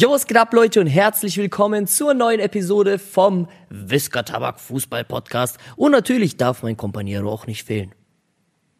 Jo, was geht ab, Leute, und herzlich willkommen zur neuen Episode vom Whisker Tabak Fußball Podcast. Und natürlich darf mein Kompaniero auch nicht fehlen.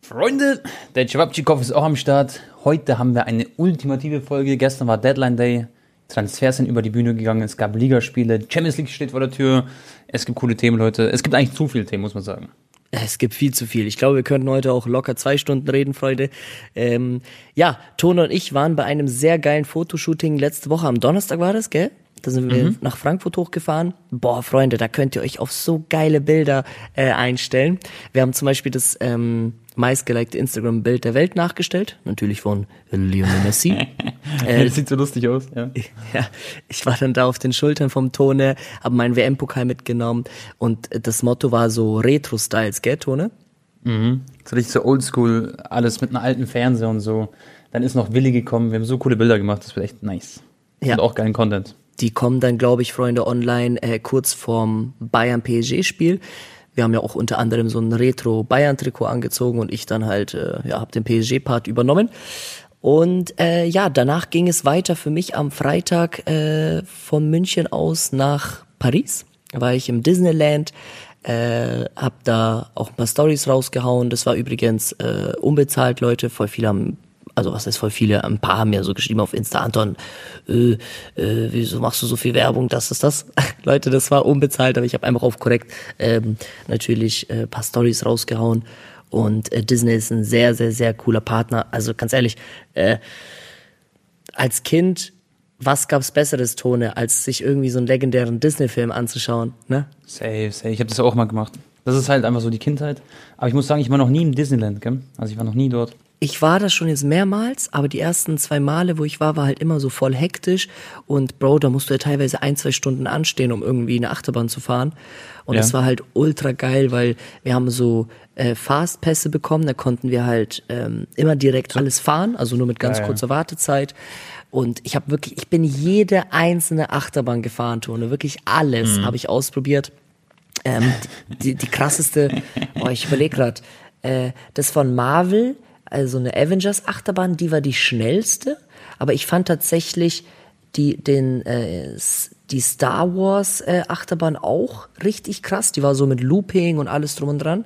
Freunde, der Cevapcikov ist auch am Start. Heute haben wir eine ultimative Folge. Gestern war Deadline Day. Transfers sind über die Bühne gegangen. Es gab Ligaspiele. Champions League steht vor der Tür. Es gibt coole Themen, Leute. Es gibt eigentlich zu viele Themen, muss man sagen. Es gibt viel zu viel. Ich glaube, wir könnten heute auch locker zwei Stunden reden, Freunde. Ähm, ja, Tone und ich waren bei einem sehr geilen Fotoshooting letzte Woche. Am Donnerstag war das, gell? Da sind wir mhm. nach Frankfurt hochgefahren. Boah, Freunde, da könnt ihr euch auf so geile Bilder äh, einstellen. Wir haben zum Beispiel das ähm, meistgelikte Instagram-Bild der Welt nachgestellt. Natürlich von Lionel Messi. äh, das sieht so lustig aus, ja. ja. Ich war dann da auf den Schultern vom Tone, habe meinen WM-Pokal mitgenommen und das Motto war so Retro-Styles, gell, Tone? Mhm. So richtig so oldschool, alles mit einem alten Fernseher und so. Dann ist noch Willi gekommen, wir haben so coole Bilder gemacht, das wird echt nice. Ja. Und auch geilen Content. Die kommen dann, glaube ich, Freunde, online äh, kurz vorm Bayern-PSG-Spiel. Wir haben ja auch unter anderem so ein Retro-Bayern-Trikot angezogen und ich dann halt, äh, ja, habe den PSG-Part übernommen. Und äh, ja, danach ging es weiter für mich am Freitag äh, von München aus nach Paris. Da war ich im Disneyland, äh, hab da auch ein paar Stories rausgehauen. Das war übrigens äh, unbezahlt, Leute. Voll viele haben also was heißt voll viele, ein paar haben ja so geschrieben auf Insta, Anton, äh, äh, wieso machst du so viel Werbung, das ist das. Leute, das war unbezahlt, aber ich habe einfach auf korrekt ähm, natürlich äh, paar Stories rausgehauen. Und äh, Disney ist ein sehr, sehr, sehr cooler Partner. Also ganz ehrlich, äh, als Kind, was gab's besseres, Tone, als sich irgendwie so einen legendären Disney-Film anzuschauen, ne? Safe, safe. Ich habe das auch mal gemacht. Das ist halt einfach so die Kindheit. Aber ich muss sagen, ich war noch nie im Disneyland, gell? Also ich war noch nie dort ich war da schon jetzt mehrmals, aber die ersten zwei Male, wo ich war, war halt immer so voll hektisch. Und Bro, da musst du ja teilweise ein, zwei Stunden anstehen, um irgendwie eine Achterbahn zu fahren. Und ja. das war halt ultra geil, weil wir haben so äh, Fastpässe bekommen, da konnten wir halt ähm, immer direkt alles fahren, also nur mit ganz ja, kurzer Wartezeit. Und ich habe wirklich, ich bin jede einzelne Achterbahn gefahren, Tone, wirklich alles mhm. habe ich ausprobiert. Ähm, die, die, die krasseste, oh, ich überlege gerade, äh, das von Marvel also eine Avengers Achterbahn, die war die schnellste, aber ich fand tatsächlich die den äh, die Star Wars äh, Achterbahn auch richtig krass, die war so mit Looping und alles drum und dran.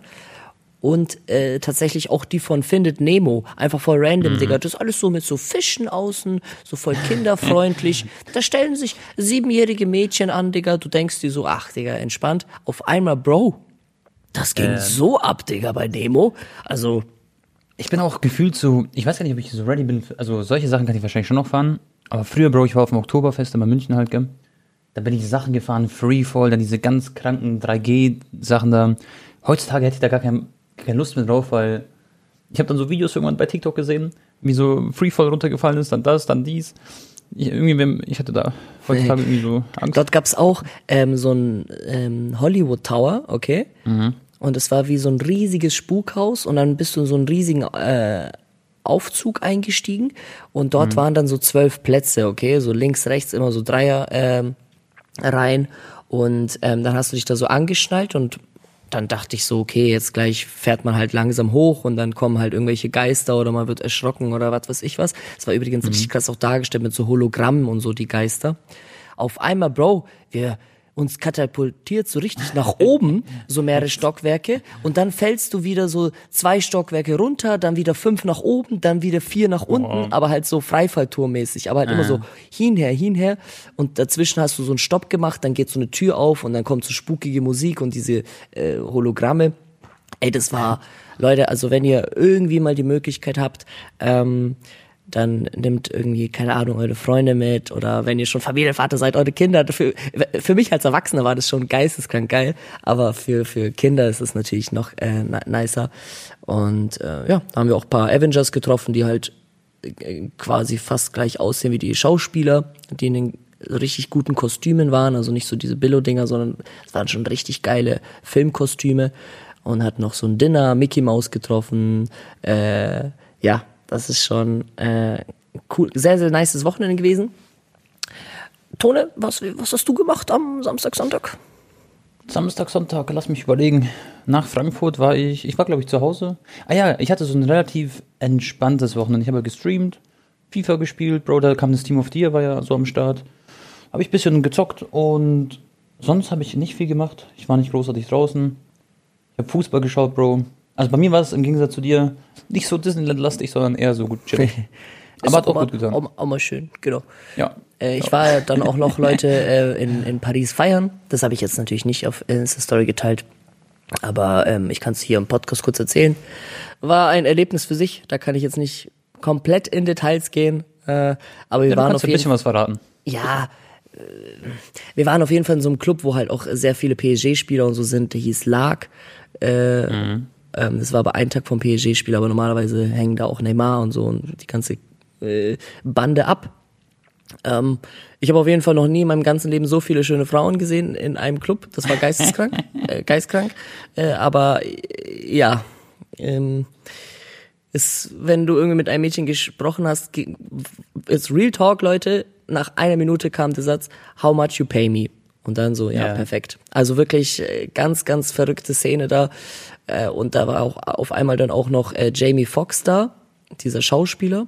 Und äh, tatsächlich auch die von Findet Nemo. Einfach voll random, mhm. Digga. Das ist alles so mit so Fischen außen, so voll kinderfreundlich. da stellen sich siebenjährige Mädchen an, Digga. Du denkst dir so, ach, Digga, entspannt. Auf einmal, Bro, das ging ähm. so ab, Digga, bei Nemo. Also, ich bin auch gefühlt so, ich weiß gar nicht, ob ich so ready bin. Also solche Sachen kann ich wahrscheinlich schon noch fahren. Aber früher, Bro, ich war auf dem Oktoberfest in München halt, gell? Da bin ich Sachen gefahren, Freefall, dann diese ganz kranken 3G-Sachen da. Heutzutage hätte ich da gar kein, keine Lust mehr drauf, weil ich habe dann so Videos irgendwann bei TikTok gesehen, wie so Freefall runtergefallen ist, dann das, dann dies. Ich, irgendwie, ich hatte da heutzutage irgendwie so Angst. Dort gab's auch ähm, so ein ähm, Hollywood Tower, okay? Mhm. Und es war wie so ein riesiges Spukhaus und dann bist du in so einen riesigen äh, Aufzug eingestiegen und dort mhm. waren dann so zwölf Plätze, okay, so links, rechts immer so Dreier ähm, rein und ähm, dann hast du dich da so angeschnallt und dann dachte ich so, okay, jetzt gleich fährt man halt langsam hoch und dann kommen halt irgendwelche Geister oder man wird erschrocken oder was weiß ich was. Es war übrigens mhm. richtig krass auch dargestellt mit so Hologrammen und so die Geister. Auf einmal, Bro, wir uns katapultiert so richtig nach oben, so mehrere Stockwerke, und dann fällst du wieder so zwei Stockwerke runter, dann wieder fünf nach oben, dann wieder vier nach unten, oh. aber halt so Freifalltourmäßig, aber halt ah. immer so hinher, hinher, und dazwischen hast du so einen Stopp gemacht, dann geht so eine Tür auf und dann kommt so spukige Musik und diese äh, Hologramme. Ey, das war, Leute, also wenn ihr irgendwie mal die Möglichkeit habt, ähm, dann nimmt irgendwie, keine Ahnung, eure Freunde mit oder wenn ihr schon Familienvater seid, eure Kinder. Für, für mich als Erwachsener war das schon geisteskrank geil, aber für, für Kinder ist es natürlich noch äh, nicer. Und äh, ja, da haben wir auch paar Avengers getroffen, die halt äh, quasi fast gleich aussehen wie die Schauspieler, die in den richtig guten Kostümen waren, also nicht so diese Billo-Dinger, sondern es waren schon richtig geile Filmkostüme und hat noch so ein Dinner, Mickey Mouse getroffen, äh, ja, das ist schon äh, cool, sehr, sehr nices Wochenende gewesen. Tone, was, was hast du gemacht am Samstag, Sonntag? Samstag, Sonntag, lass mich überlegen. Nach Frankfurt war ich, ich war glaube ich zu Hause. Ah ja, ich hatte so ein relativ entspanntes Wochenende. Ich habe gestreamt, FIFA gespielt, Bro, da kam das Team of Deer, war ja so am Start. habe ich ein bisschen gezockt und sonst habe ich nicht viel gemacht. Ich war nicht großartig draußen. Ich habe Fußball geschaut, Bro. Also bei mir war es im Gegensatz zu dir nicht so Disneyland-lastig, sondern eher so gut chillig. Aber hat auch mal, gut getan. Auch, auch mal schön, genau. Ja. Äh, ich war dann auch noch Leute äh, in, in Paris feiern. Das habe ich jetzt natürlich nicht auf Insta-Story geteilt. Aber ähm, ich kann es hier im Podcast kurz erzählen. War ein Erlebnis für sich. Da kann ich jetzt nicht komplett in Details gehen. Äh, aber wir Ja, du waren kannst auf ein jeden bisschen was verraten. ja, äh, wir waren auf jeden Fall in so einem Club, wo halt auch sehr viele PSG-Spieler und so sind. Der hieß Lag. Äh, ähm, das war aber ein Tag vom PSG-Spiel, aber normalerweise hängen da auch Neymar und so und die ganze äh, Bande ab. Ähm, ich habe auf jeden Fall noch nie in meinem ganzen Leben so viele schöne Frauen gesehen in einem Club. Das war geisteskrank, äh, geistkrank. Äh, aber äh, ja, ähm, ist, wenn du irgendwie mit einem Mädchen gesprochen hast, ist Real Talk, Leute, nach einer Minute kam der Satz, how much you pay me? Und dann so, ja, Ja. perfekt. Also wirklich äh, ganz, ganz verrückte Szene da. Äh, Und da war auch auf einmal dann auch noch äh, Jamie Foxx da, dieser Schauspieler.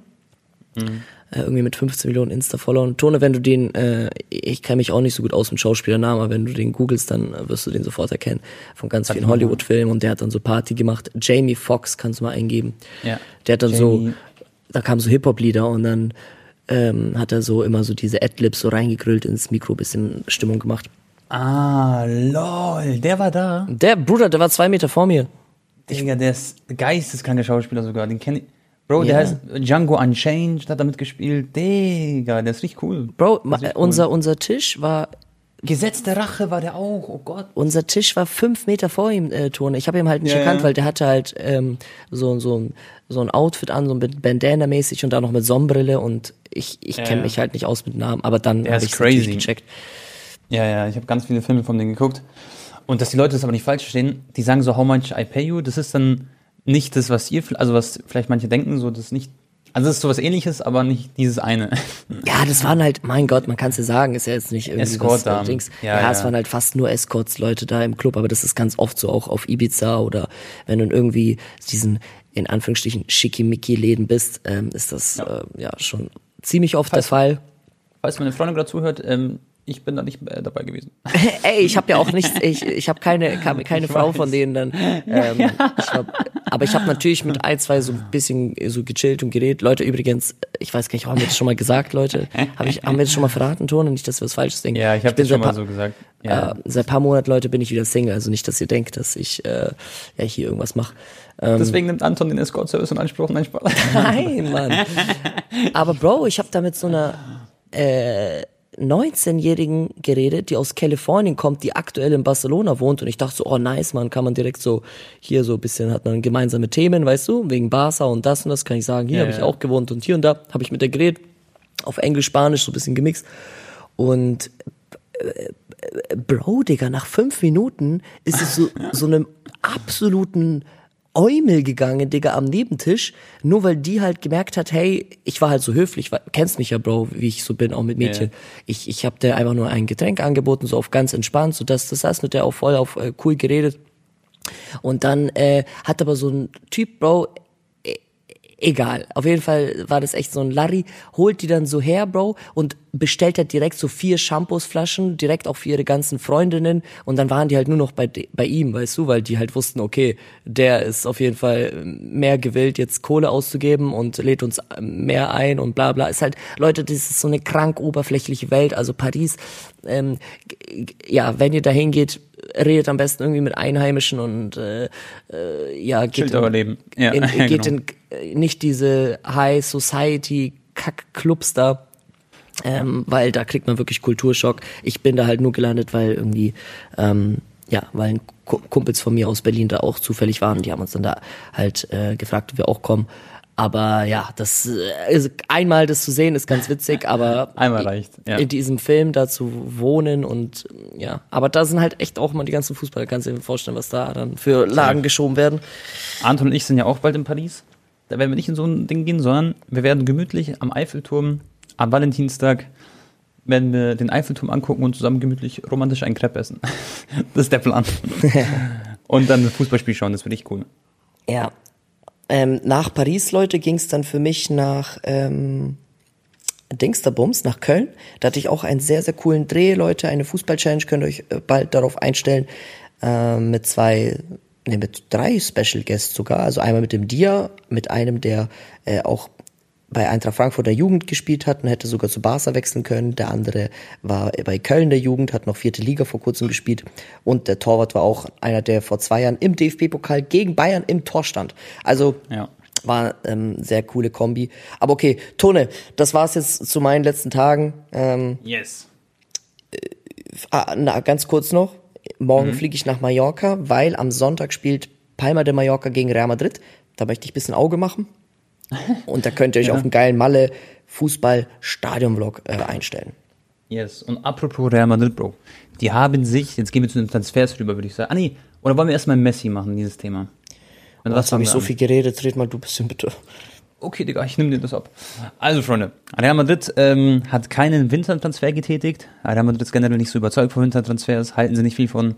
Äh, irgendwie mit 15 Millionen Insta-Followern. Tone, wenn du den, äh, ich kenne mich auch nicht so gut aus mit Schauspielernamen, aber wenn du den googelst, dann äh, wirst du den sofort erkennen. Von ganz vielen Hollywood-Filmen und der hat dann so Party gemacht. Jamie Foxx kannst du mal eingeben. Ja. Der hat dann so, Jamie. da kamen so Hip-Hop-Lieder und dann ähm, hat er so immer so diese Adlibs so reingegrillt ins Mikro, bisschen Stimmung gemacht. Ah, lol, der war da. Der Bruder, der war zwei Meter vor mir. Digga, der ist geisteskranker Schauspieler sogar. Den kenn ich. Bro, Ja. der heißt Django Unchained, hat damit gespielt. Digga, der ist richtig cool. Bro, ma, ist echt unser, unser Tisch war Gesetz der Rache war der auch, oh Gott. unser Tisch war fünf Meter vor ihm, äh, Tone. Ich habe ihn halt nicht Ja, erkannt, weil der hatte halt ähm, so, so, ein, so ein Outfit an, so ein Bandana-mäßig und dann noch mit Sonnenbrille und ich, ich kenne ja. mich halt nicht aus mit Namen, aber dann habe ich crazy. gecheckt. Ja, ja, ich habe ganz viele Filme von denen geguckt. Und dass die Leute das aber nicht falsch verstehen, die sagen so, how much I pay you, das ist dann nicht das, was ihr, also was vielleicht manche denken, so, das ist nicht, also das ist sowas ähnliches, aber nicht dieses eine. Ja, das waren halt, mein Gott, man kann es ja sagen, ist ja jetzt nicht irgendwie was Escort-Damen. äh, Dings. Ja, Ja, es ja. waren halt fast nur Escorts-Leute da im Club, aber das ist ganz oft so auch auf Ibiza oder wenn du in irgendwie diesen, in Anführungsstrichen, Schickimicki-Läden bist, ähm, ist das ja. Äh, ja schon ziemlich oft der Fall. Falls meine Freundin gerade zuhört, ähm, ich bin da nicht äh, dabei gewesen. Ey, ich habe ja auch nichts, ich, ich habe keine, keine, keine Frau von denen dann. Ähm, ich hab, aber ich habe natürlich mit ein, zwei so ein bisschen so gechillt und geredet. Leute, übrigens, ich weiß gar nicht, haben wir das schon mal gesagt, Leute? Hab ich, haben wir das schon mal verraten, Ton? Nicht, dass wir was Falsches denken. Ja, ich habe das schon mal so gesagt. Ja. Äh, seit paar Monaten, Leute, bin ich wieder Single. Also nicht, dass ihr denkt, dass ich äh, ja hier irgendwas mache. Ähm, Deswegen nimmt Anton den Escort-Service in Anspruch. Nein, Spaß. Nein, Mann. Aber Bro, ich habe da mit so einer äh, 19-Jährigen geredet, die aus Kalifornien kommt, die aktuell in Barcelona wohnt. Und ich dachte so, oh nice, man, kann man direkt so hier so ein bisschen hat man gemeinsame Themen, weißt du, wegen Barca und das und das kann ich sagen, hier Ja, habe ich ja. auch gewohnt und hier und da habe ich mit der geredet, auf Englisch, Spanisch so ein bisschen gemixt. Und äh, Bro, Digga, nach fünf Minuten ist es so, so einem absoluten Eumel gegangen, Digga, am Nebentisch, nur weil die halt gemerkt hat, hey, ich war halt so höflich, weil, kennst mich ja, Bro, wie ich so bin, auch mit Mädchen. Ich, ich hab der einfach nur ein Getränk angeboten, so auf ganz entspannt, so dass das saß mit der auch voll auf äh, cool geredet. Und dann äh, hat aber so ein Typ, Bro, egal. Auf jeden Fall war das echt so ein Larry, holt die dann so her, Bro, und bestellt halt direkt so vier Shampoosflaschen, direkt auch für ihre ganzen Freundinnen. Und dann waren die halt nur noch bei, bei ihm, weißt du, weil die halt wussten, okay, der ist auf jeden Fall mehr gewillt, jetzt Kohle auszugeben und lädt uns mehr ein und bla bla. Ist halt, Leute, das ist so eine krank oberflächliche Welt. Also Paris, ähm, ja, wenn ihr da hingeht, redet am besten irgendwie mit Einheimischen und äh, äh, ja, geht Leben. Ja, in, ja, geht genau. in äh, nicht diese High Society Kack-Clubs da. Ähm, weil da kriegt man wirklich Kulturschock. Ich bin da halt nur gelandet, weil irgendwie, ähm, ja, weil ein Kumpels von mir aus Berlin da auch zufällig waren. Die haben uns dann da halt äh, gefragt, ob wir auch kommen. Aber ja, das äh, ist, einmal das zu sehen ist ganz witzig, aber Einmal reicht, ja. in diesem Film da zu wohnen und ja, aber da sind halt echt auch mal die ganzen Fußballer, kannst du dir vorstellen, was da dann für Lagen geschoben werden. Anton und ich sind ja auch bald in Paris. Da werden wir nicht in so ein Ding gehen, sondern wir werden gemütlich am Eiffelturm am Valentinstag werden wir den Eiffelturm angucken und zusammen gemütlich romantisch einen Crepe essen. das ist der Plan. und dann ein Fußballspiel schauen, das wird echt cool. Ja. Ähm, nach Paris, Leute, ging es dann für mich nach ähm, Dingsterbums nach Köln. Da hatte ich auch einen sehr, sehr coolen Dreh, Leute. Eine Fußball-Challenge, könnt ihr euch äh, bald darauf einstellen. Äh, mit zwei, nee, mit drei Special Guests sogar. Also einmal mit dem Dia, mit einem, der äh, auch bei Eintracht Frankfurt der Jugend gespielt hat und hätte sogar zu Barca wechseln können. Der andere war bei Köln der Jugend, hat noch vierte Liga vor kurzem gespielt. Und der Torwart war auch einer, der vor zwei Jahren im DFB-Pokal gegen Bayern im Tor stand. Also Ja. war ähm, sehr coole Kombi. Aber okay, Tone, das war's jetzt zu meinen letzten Tagen. Ähm, Yes. ah, na, ganz kurz noch. Morgen fliege ich nach Mallorca, weil am Sonntag spielt Palma de Mallorca gegen Real Madrid. Da möchte ich ein bisschen Auge machen. Und da könnt ihr euch auf einen geilen Malle Fußball-Stadion-Vlog äh, einstellen. Yes. Und apropos Real Madrid, Bro. Die haben sich, jetzt gehen wir zu den Transfers rüber, würde ich sagen. Ah, nee. Oder wollen wir erstmal Messi machen, dieses Thema? Und Was habe ich so wir viel geredet? Red mal du bisschen bitte. Okay, Digga, ich nehme dir das ab. Also, Freunde, Real Madrid ähm, hat keinen Wintertransfer getätigt. Real Madrid ist generell nicht so überzeugt von Wintertransfers, halten sie nicht viel von.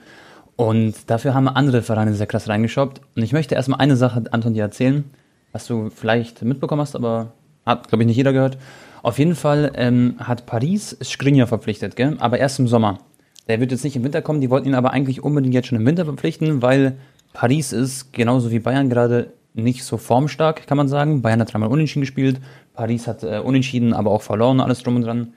Und dafür haben andere Vereine sehr krass reingeschoppt. Und ich möchte erstmal eine Sache, Anton, dir erzählen, was du vielleicht mitbekommen hast, aber hat, glaube ich, nicht jeder gehört. Auf jeden Fall ähm, hat Paris Skriniar verpflichtet, gell? aber erst im Sommer. Der wird jetzt nicht im Winter kommen, die wollten ihn aber eigentlich unbedingt jetzt schon im Winter verpflichten, weil Paris ist genauso wie Bayern gerade nicht so formstark, kann man sagen. Bayern hat dreimal unentschieden gespielt, Paris hat äh, unentschieden, aber auch verloren, alles drum und dran.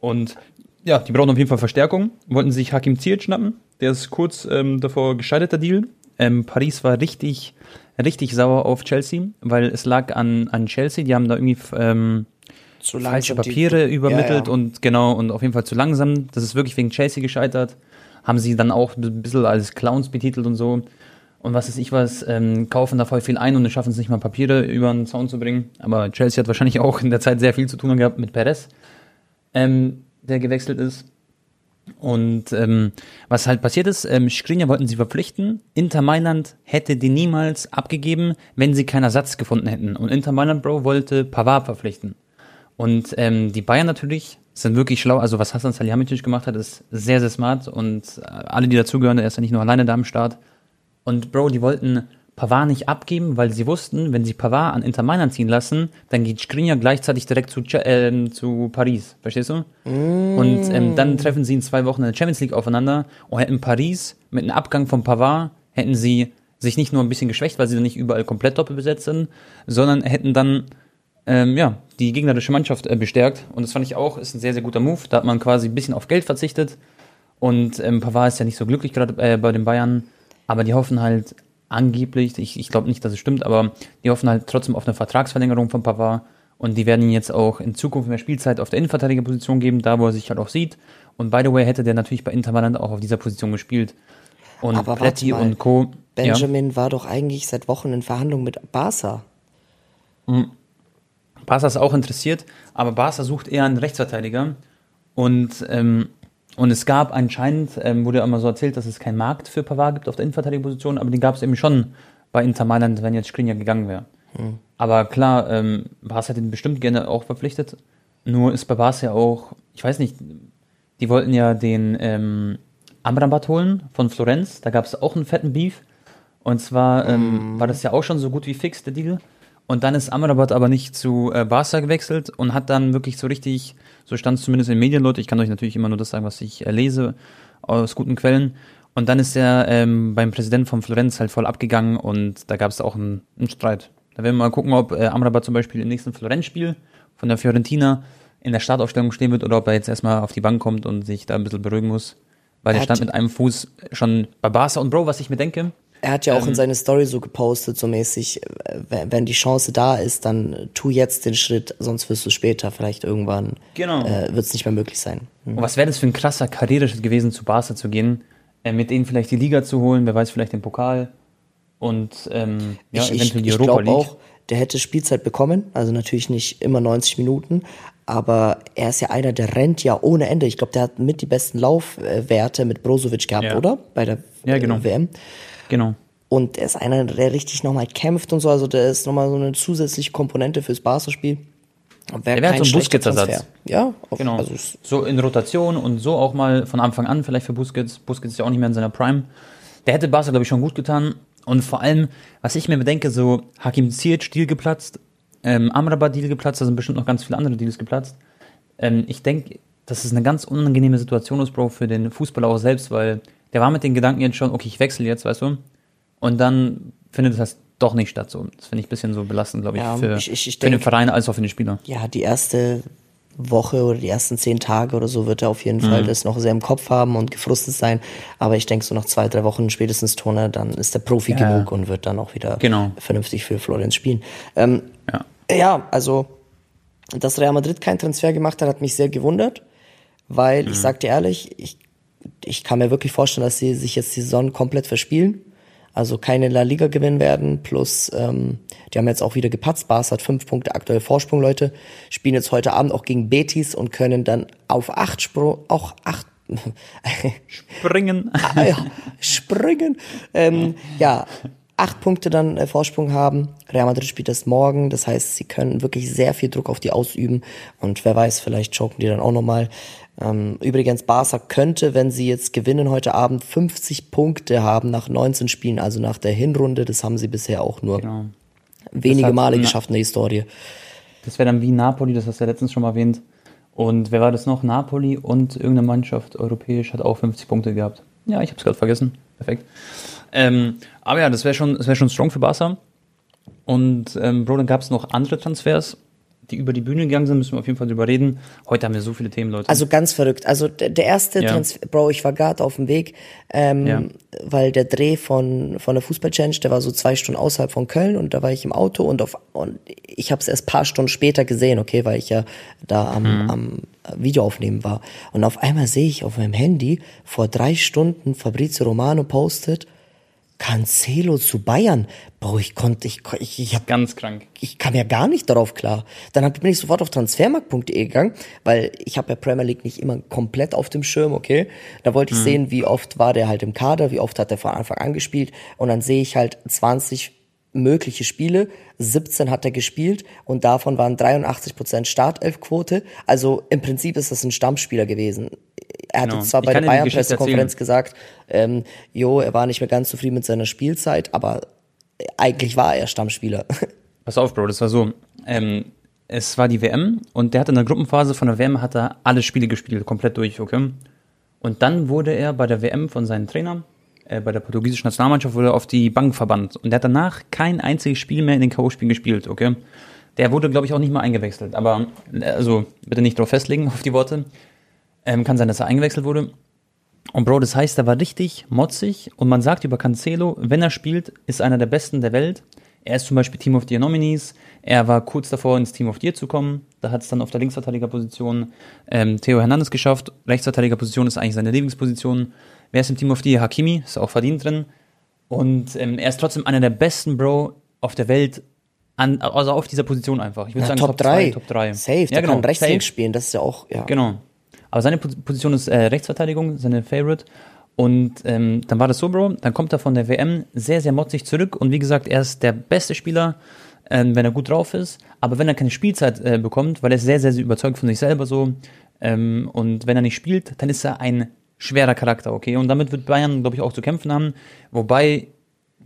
Und ja, die brauchen auf jeden Fall Verstärkung. Wollten sich Hakim Ziyech schnappen. Der ist kurz ähm, davor gescheiterter Deal. Ähm, Paris war richtig, richtig sauer auf Chelsea, weil es lag an, an Chelsea. Die haben da irgendwie ähm, Zu falsche langsam die- Papiere übermittelt Ja, ja. und genau und auf jeden Fall zu langsam. Das ist wirklich wegen Chelsea gescheitert. Haben sie dann auch ein bisschen als Clowns betitelt und so. Und was weiß ich was, ähm, kaufen da voll viel ein und schaffen es nicht mal Papiere über den Zaun zu bringen. Aber Chelsea hat wahrscheinlich auch in der Zeit sehr viel zu tun gehabt mit Perez, ähm, der gewechselt ist. Und ähm, was halt passiert ist, ähm, Skriniar wollten sie verpflichten. Inter Mailand hätte die niemals abgegeben, wenn sie keinen Ersatz gefunden hätten. Und Inter Mailand, Bro, wollte Pavard verpflichten. Und ähm, die Bayern natürlich sind wirklich schlau. Also was Hassan Salihamidzic gemacht hat, ist sehr, sehr smart. Und äh, alle, die dazugehören, er ist ja nicht nur alleine da am Start. Und Bro, die wollten Pavard nicht abgeben, weil sie wussten, wenn sie Pavard an Inter Mailand ziehen lassen, dann geht Skriniar gleichzeitig direkt zu, ähm, zu Paris. Verstehst du? Und ähm, dann treffen sie in zwei Wochen in der Champions League aufeinander und hätten Paris mit einem Abgang von Pavard, hätten sie sich nicht nur ein bisschen geschwächt, weil sie dann nicht überall komplett doppelt besetzt sind, sondern hätten dann ähm, ja, die gegnerische Mannschaft äh, bestärkt. Und das fand ich auch, ist ein sehr, sehr guter Move. Da hat man quasi ein bisschen auf Geld verzichtet. Und ähm, Pavard ist ja nicht so glücklich gerade äh, bei den Bayern. Aber die hoffen halt angeblich, ich, ich glaube nicht, dass es stimmt, aber die hoffen halt trotzdem auf eine Vertragsverlängerung von Pavard. Und die werden ihn jetzt auch in Zukunft mehr Spielzeit auf der Innenverteidigerposition geben, da wo er sich halt auch sieht. Und by the way hätte der natürlich bei Inter Mailand auch auf dieser Position gespielt. Und Aber Pletti und Co. Ja. Benjamin war doch eigentlich seit Wochen in Verhandlungen mit Barca. Barca ist auch interessiert, aber Barca sucht eher einen Rechtsverteidiger. Und, ähm, und es gab anscheinend, ähm, wurde ja immer so erzählt, dass es keinen Markt für Pavard gibt auf der Innenverteidigerposition, aber den gab es eben schon bei Inter Mailand, wenn jetzt Skriniar gegangen wäre. Aber klar, ähm, Barca hätte ihn bestimmt gerne auch verpflichtet. Nur ist bei Barca ja auch, ich weiß nicht, die wollten ja den ähm, Amrabat holen von Florenz. Da gab es auch einen fetten Beef. Und zwar ähm, war das ja auch schon so gut wie fix, der Deal. Und dann ist Amrabat aber nicht zu äh, Barca gewechselt und hat dann wirklich so richtig, so stand es zumindest in Medien, Leute, ich kann euch natürlich immer nur das sagen, was ich äh, lese, aus guten Quellen. Und dann ist er ähm, beim Präsidenten von Florenz halt voll abgegangen und da gab es auch einen, einen Streit. Da werden wir mal gucken, ob äh, Amrabat zum Beispiel im nächsten Florenz-Spiel von der Fiorentina in der Startaufstellung stehen wird oder ob er jetzt erstmal auf die Bank kommt und sich da ein bisschen beruhigen muss. Weil Er stand mit einem Fuß schon bei Barca und Bro, was ich mir denke, Er hat ja auch Ähm. in seine Story so gepostet, so mäßig, äh, wenn die Chance da ist, dann äh, tu jetzt den Schritt, sonst wirst du später vielleicht irgendwann, Genau. äh, wird es nicht mehr möglich sein. Hm. Und was wäre das für ein krasser Karriereschritt gewesen, zu Barca zu gehen, äh, mit denen vielleicht die Liga zu holen, wer weiß, vielleicht den Pokal und ähm, ja, ich ich, eventuell die ich Europa glaube League. auch, der hätte Spielzeit bekommen, also natürlich nicht immer 90 Minuten, aber er ist ja einer, der rennt ja ohne Ende. Ich glaube, der hat mit die besten Laufwerte mit Brozovic gehabt, Ja. oder? Bei der Ja, äh, genau. WM. Genau. Und er ist einer, der richtig nochmal kämpft und so. Also der ist nochmal so eine zusätzliche Komponente fürs Barca-Spiel. Der Wäre so ein Busquets-Ersatz. Ja, auf, Genau. also so in Rotation und so auch mal von Anfang an vielleicht für Busquets. Busquets ist ja auch nicht mehr in seiner Prime. Der hätte Barca, glaube ich, schon gut getan. Und vor allem, was ich mir bedenke, so Hakim Ziyech Deal geplatzt, ähm, Amrabat Deal geplatzt, da sind bestimmt noch ganz viele andere Deals geplatzt. ähm, ich denke, dass es eine ganz unangenehme Situation ist, Bro, für den Fußballer auch selbst, weil der war mit den Gedanken jetzt schon, okay, ich wechsle jetzt, weißt du? Und dann findet das doch nicht statt so. Das finde ich ein bisschen so belastend, glaube ich, Ja, für, ich- ich- ich für den denk- Verein als auch für den Spieler. ja, die erste Woche oder die ersten zehn Tage oder so wird er auf jeden Fall das noch sehr im Kopf haben und gefrustet sein. Aber ich denke, so nach zwei, drei Wochen spätestens Turner, dann ist der Profi Ja. genug und wird dann auch wieder Genau. vernünftig für Florenz spielen. Ähm, Ja. ja, also, dass Real Madrid keinen Transfer gemacht hat, hat mich sehr gewundert, weil Mhm. ich sag dir ehrlich, ich, ich kann mir wirklich vorstellen, dass sie sich jetzt die Saison komplett verspielen. Also keine La Liga gewinnen werden, plus ähm, die haben jetzt auch wieder gepatzt. Barca hat fünf Punkte aktuell Vorsprung, Leute. Spielen jetzt heute Abend auch gegen Betis und können dann auf acht Sprung, auch acht Bringen. Ah, ja, springen. Ähm, ja, acht Punkte dann äh, Vorsprung haben. Real Madrid spielt das morgen. Das heißt, sie können wirklich sehr viel Druck auf die ausüben. Und wer weiß, vielleicht choken die dann auch nochmal. Ähm, übrigens, Barca könnte, wenn sie jetzt gewinnen heute Abend, 50 Punkte haben nach 19 Spielen, also nach der Hinrunde. Das haben sie bisher auch nur Genau. wenige Male geschafft in der Historie. Das wäre dann wie Napoli, das hast du ja letztens schon mal erwähnt. Und wer war das noch? Napoli und irgendeine Mannschaft europäisch hat auch 50 Punkte gehabt. Ja, ich habe es gerade vergessen. Perfekt. Ähm, aber ja, das wäre schon, das wäre schon strong für Barca. Und ähm, Bro, dann gab es noch andere Transfers, die über die Bühne gegangen sind. Müssen wir auf jeden Fall drüber reden. Heute haben wir so viele Themen, Leute. Also ganz verrückt. Also der, erste Ja. Transfer, Bro, ich war gerade auf dem Weg, ähm, Ja. weil der Dreh von von der Fußball-Challenge, der war so zwei Stunden außerhalb von Köln und da war ich im Auto und auf und ich habe es erst paar Stunden später gesehen, okay, weil ich ja da am, Mhm. am Videoaufnehmen war. Und auf einmal sehe ich auf meinem Handy vor drei Stunden Fabrizio Romano postet Cancelo zu Bayern. Bro, ich konnte, ich, ich, ich hab Ganz krank. ich kam ja gar nicht darauf klar. Dann hab, bin ich sofort auf transfermarkt.de gegangen, weil ich habe ja Premier League nicht immer komplett auf dem Schirm, okay? Da wollte ich sehen, wie oft war der halt im Kader, wie oft hat er von Anfang an gespielt und dann sehe ich halt 20 mögliche Spiele, 17 hat er gespielt und davon waren 83% Startelfquote. Also im Prinzip ist das ein Stammspieler gewesen. Er hat Genau. jetzt zwar bei der Bayern-Pressekonferenz gesagt, ähm, jo, er war nicht mehr ganz zufrieden mit seiner Spielzeit, aber eigentlich war er Stammspieler. Pass auf, Bro, das war so. Ähm, es war die WM und der hat in der Gruppenphase von der WM hat er alle Spiele gespielt, komplett durch, okay? Und dann wurde er bei der WM von seinen Trainern, äh, bei der portugiesischen Nationalmannschaft, wurde er auf die Bank verbannt. Und der hat danach kein einziges Spiel mehr in den K.O.-Spielen gespielt, okay? Der wurde, glaube ich, auch nicht mal eingewechselt. Aber, äh, also, bitte nicht drauf festlegen, auf die Worte. Ähm, kann sein, dass er eingewechselt wurde. Und Bro, das heißt, er war richtig motzig und man sagt über Cancelo, wenn er spielt, ist einer der besten der Welt. Er ist zum Beispiel Team of the Year Nominees. Er war kurz davor, ins Team of the Year zu kommen. Da hat es dann auf der Linksverteidigerposition ähm, Theo Hernandez geschafft. Rechtsverteidigerposition ist eigentlich seine Lieblingsposition. Wer ist im Team of the Year? Hakimi, ist auch verdient drin. Und ähm, er ist trotzdem einer der besten, Bro, auf der Welt. An, also auf dieser Position einfach. Ich würde Ja, sagen Top 3. zwei, Top 3. Safe, der kann rechts links spielen, das ist ja auch, ja. Genau. Aber seine Pos- Position ist äh, Rechtsverteidigung, seine Favorite. Und ähm, dann war das so, Bro, dann kommt er von der WM sehr, sehr motzig zurück. Und wie gesagt, er ist der beste Spieler, ähm, wenn er gut drauf ist. Aber wenn er keine Spielzeit äh, bekommt, weil er ist sehr, sehr, sehr überzeugt von sich selber so. Ähm, und wenn er nicht spielt, dann ist er ein schwerer Charakter, okay? Und damit wird Bayern, glaube ich, auch zu kämpfen haben. Wobei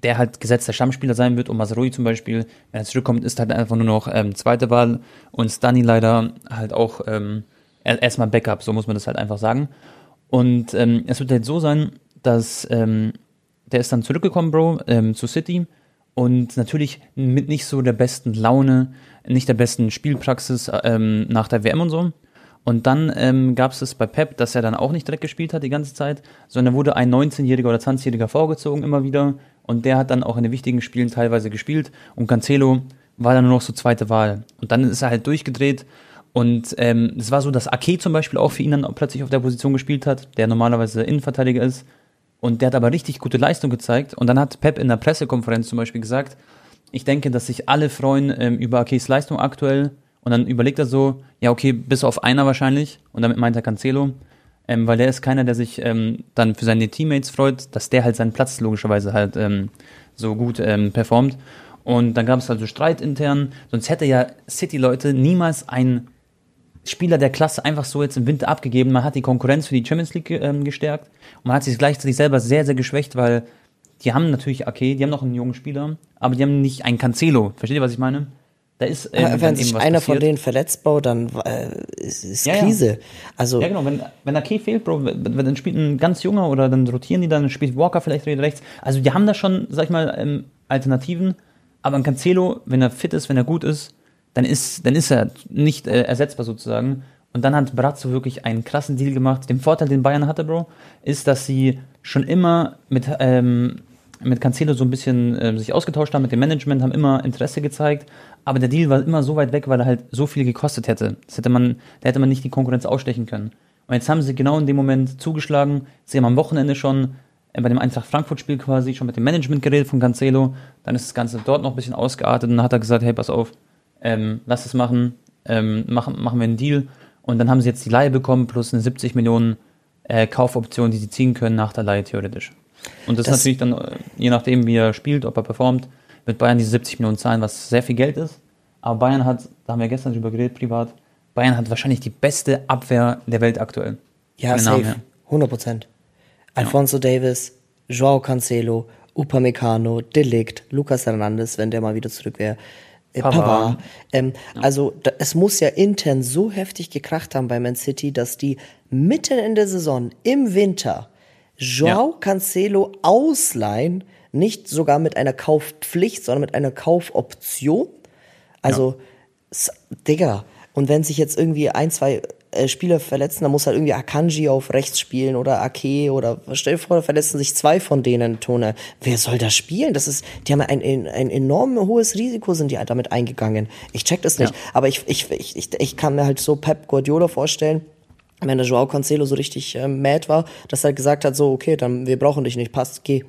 der halt gesetzter Stammspieler sein wird und Masrui zum Beispiel, wenn er zurückkommt, ist halt einfach nur noch ähm, zweite Wahl und Stani leider halt auch ähm, erstmal Backup, so muss man das halt einfach sagen. Und ähm, es wird halt so sein, dass ähm, der ist dann zurückgekommen, Bro, ähm, zu City und natürlich mit nicht so der besten Laune, nicht der besten Spielpraxis ähm, nach der WM und so. Und dann ähm, gab es es bei Pep, dass er dann auch nicht direkt gespielt hat die ganze Zeit, sondern wurde ein 19-Jähriger oder 20-Jähriger vorgezogen immer wieder. Und der hat dann auch in den wichtigen Spielen teilweise gespielt. Und Cancelo war dann nur noch so zweite Wahl. Und dann ist er halt durchgedreht. Und ähm, es war so, dass Ake zum Beispiel auch für ihn dann plötzlich auf der Position gespielt hat, der normalerweise Innenverteidiger ist. Und der hat aber richtig gute Leistung gezeigt. Und dann hat Pep in der Pressekonferenz zum Beispiel gesagt, ich denke, dass sich alle freuen ähm, über Akes Leistung aktuell. Und dann überlegt er so, ja, okay, bis auf einer wahrscheinlich. Und damit meint er Cancelo. Ähm, weil der ist keiner, der sich ähm, dann für seine Teammates freut, dass der halt seinen Platz logischerweise halt ähm, so gut ähm, performt. Und dann gab es also Streit intern. Sonst hätte ja City-Leute niemals ein Spieler der Klasse einfach so jetzt im Winter abgegeben. Man hat die Konkurrenz für die Champions League ähm, gestärkt und man hat sich gleichzeitig selber sehr, sehr geschwächt, weil die haben natürlich, okay, die haben noch einen jungen Spieler, aber die haben nicht einen Cancelo. Versteht ihr, was ich meine? Da ist, Ähm, wenn sich einer von passiert. denen verletzt baut, dann äh, ist, ist Ja, ja. Krise. Also Ja, genau, wenn, wenn Ake fehlt, Bro, dann spielt ein ganz junger oder dann rotieren die dann, dann spielt Walker vielleicht rechts. Also die haben da schon, sag ich mal, ähm, Alternativen, aber ein Cancelo, wenn er fit ist, wenn er gut ist, dann ist, dann ist er nicht äh, ersetzbar sozusagen. Und dann hat Brazzo wirklich einen krassen Deal gemacht. Den Vorteil, den Bayern hatte, Bro, ist, dass sie schon immer mit, ähm, mit Cancelo so ein bisschen ähm, sich ausgetauscht haben, mit dem Management, haben immer Interesse gezeigt. Aber der Deal war immer so weit weg, weil er halt so viel gekostet hätte. Das hätte man, da hätte man nicht die Konkurrenz ausstechen können. Und jetzt haben sie genau in dem Moment zugeschlagen. Sie haben am Wochenende schon äh, bei dem Eintracht Frankfurt-Spiel quasi schon mit dem Management geredet von Cancelo. Dann ist das Ganze dort noch ein bisschen ausgeartet und dann hat er gesagt, hey, pass auf, ähm, lass es machen, ähm, machen, machen wir einen Deal. Und dann haben sie jetzt die Leihe bekommen plus eine 70 Millionen äh, Kaufoption, die sie ziehen können nach der Leihe theoretisch. Und das, Das- ist natürlich dann, äh, je nachdem wie er spielt, ob er performt, wird Bayern diese 70 Millionen zahlen, was sehr viel Geld ist. Aber Bayern hat, da haben wir gestern drüber geredet, privat, Bayern hat wahrscheinlich die beste Abwehr der Welt aktuell. Ja, den Namen safe. her. 100 Prozent. Alfonso Davis, Joao Cancelo, Upamecano, Delict, Lucas Hernandez, wenn der mal wieder zurück wäre. Äh, Pavard. Pavard. Ähm, Also da, es muss ja intern so heftig gekracht haben bei Man City, dass die mitten in der Saison im Winter Joao Cancelo ausleihen, nicht sogar mit einer Kaufpflicht, sondern mit einer Kaufoption. Also, s- Digga, und wenn sich jetzt irgendwie ein, zwei äh, Spieler verletzen, dann muss halt irgendwie Akanji auf rechts spielen oder Ake oder stell dir vor, da verletzen sich zwei von denen, Tone. Wer soll das spielen? Das ist, die haben ein, ein, ein enorm hohes Risiko, sind die halt damit eingegangen. Ich check das nicht. Ja. Aber ich, ich, ich, ich, ich kann mir halt so Pep Guardiola vorstellen, wenn der Joao Cancelo so richtig äh, mad war, dass er gesagt hat, so, okay, dann wir brauchen dich nicht, passt, geh.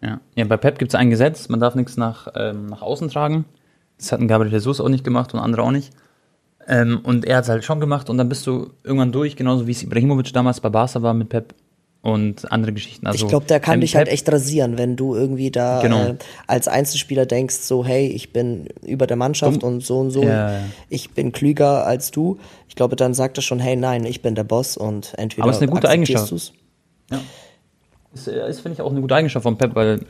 Ja, ja bei Pep gibt es ein Gesetz, man darf nichts nach, ähm, nach außen tragen. Das hat ein Gabriel Jesus auch nicht gemacht und andere auch nicht. Ähm, und er hat es halt schon gemacht und dann bist du irgendwann durch, genauso wie es Ibrahimovic damals bei Barca war mit Pep und andere Geschichten. Also, Ich glaube, der kann dich halt echt rasieren, wenn du irgendwie da Genau. äh, als Einzelspieler denkst, so, hey, ich bin über der Mannschaft Dumm. und so und so, Ja, ja. ich bin klüger als du. Ich glaube, dann sagt er schon, hey, nein, ich bin der Boss und entweder Aber es ist eine gute Eigenschaft. du's. Ist, äh, ist finde ich, auch eine gute Eigenschaft von Pep, weil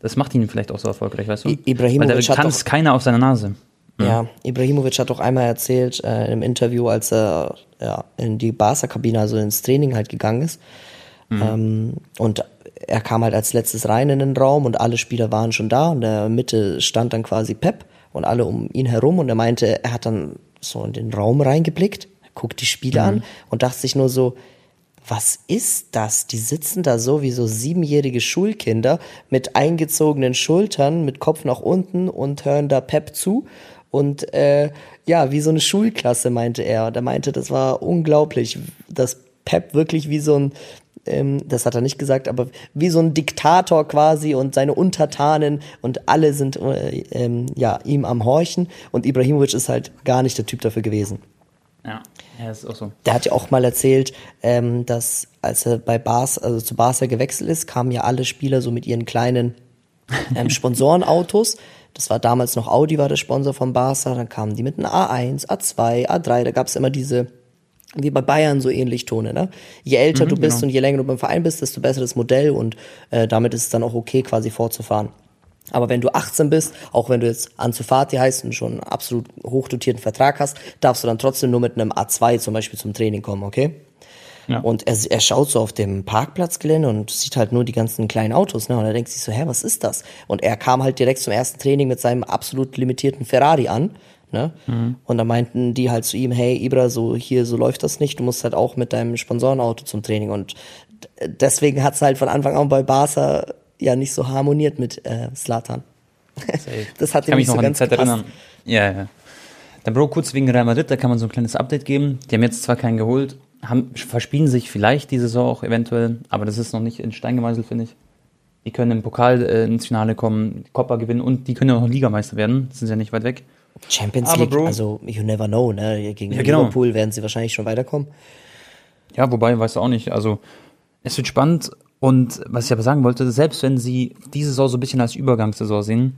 das macht ihn vielleicht auch so erfolgreich, weißt du? I- Ibrahimovic weil da kann es keiner auf seiner Nase. Ja, Ibrahimovic hat doch einmal erzählt äh, im Interview, als er ja, in die Barca-Kabine, also ins Training halt gegangen ist. Ähm, und er kam halt als letztes rein in den Raum und alle Spieler waren schon da und in der Mitte stand dann quasi Pep und alle um ihn herum und er meinte, er hat dann so in den Raum reingeblickt, guckt die Spieler an und dachte sich nur so, was ist das? Die sitzen da so wie so siebenjährige Schulkinder mit eingezogenen Schultern, mit Kopf nach unten und hören da Pep zu. Und äh, ja, wie so eine Schulklasse, meinte er. Und er meinte, das war unglaublich, dass Pep wirklich wie so ein, ähm, das hat er nicht gesagt, aber wie so ein Diktator quasi und seine Untertanen und alle sind äh, ähm, ja ihm am Horchen. Und Ibrahimovic ist halt gar nicht der Typ dafür gewesen. Ja, ja, ist auch so. Der hat ja auch mal erzählt, ähm, dass als er bei Bars, also zu Barca gewechselt ist, kamen ja alle Spieler so mit ihren kleinen ähm, Sponsorenautos. Das war damals noch Audi, war der Sponsor von Barca. Dann kamen die mit einem A1, A2, A3. Da gab es immer diese, wie bei Bayern so ähnlich Tone. Ne? Je älter du bist genau. und je länger du beim Verein bist, desto besseres Modell und äh, damit ist es dann auch okay, quasi fortzufahren. Aber wenn du 18 bist, auch wenn du jetzt Anzufati heißt und schon einen absolut hochdotierten Vertrag hast, darfst du dann trotzdem nur mit einem A2 zum Beispiel zum Training kommen, okay? Ja. Und er, er schaut so auf dem Parkplatzgelände und sieht halt nur die ganzen kleinen Autos, ne? Und er denkt sich so, hä, was ist das? Und er kam halt direkt zum ersten Training mit seinem absolut limitierten Ferrari an, ne? Und da meinten die halt zu ihm, hey, Ibra, so hier, so läuft das nicht, du musst halt auch mit deinem Sponsorenauto zum Training. Und deswegen hat's halt von Anfang an bei Barca ja nicht so harmoniert mit äh, Slatan. Das hat ihm mich nicht so ganz Zeit gepasst. erinnern. Ja, ja. Dann Bro, kurz wegen Real Madrid, da kann man so ein kleines Update geben. Die haben jetzt zwar keinen geholt, haben, verspielen sich vielleicht die Saison auch eventuell, aber das ist noch nicht in Stein gemeißelt, finde ich. Die können im Pokal äh, ins Finale kommen, Copa gewinnen und die können ja auch noch Ligameister werden. Das sind ja nicht weit weg. Champions Aber League, Bro- also you never know, ne? Gegen Ja, genau. Liverpool werden sie wahrscheinlich schon weiterkommen. Ja, wobei, weißt du auch nicht. Also, es wird spannend. Und was ich aber sagen wollte, selbst wenn sie diese Saison so ein bisschen als Übergangssaison sehen,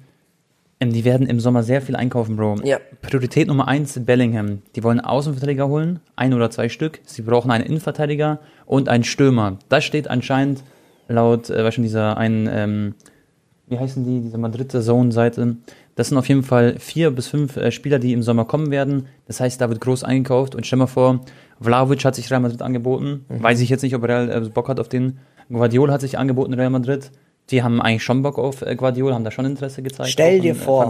die werden im Sommer sehr viel einkaufen, Bro. Ja. Priorität Nummer eins, Bellingham. Die wollen Außenverteidiger holen, ein oder zwei Stück. Sie brauchen einen Innenverteidiger und einen Stürmer. Das steht anscheinend laut, äh, weißt schon, dieser einen, ähm, wie heißen die, diese Madrid-Zone-Seite, Das sind auf jeden Fall vier bis fünf äh, Spieler, die im Sommer kommen werden. Das heißt, da wird groß eingekauft. Und stell mal vor, Vlaovic hat sich Real Madrid angeboten. Mhm. Weiß ich jetzt nicht, ob Real äh, Bock hat auf den. Guardiola hat sich angeboten, Real Madrid. Die haben eigentlich schon Bock auf äh, Guardiola, haben da schon Interesse gezeigt. Stell dir vor,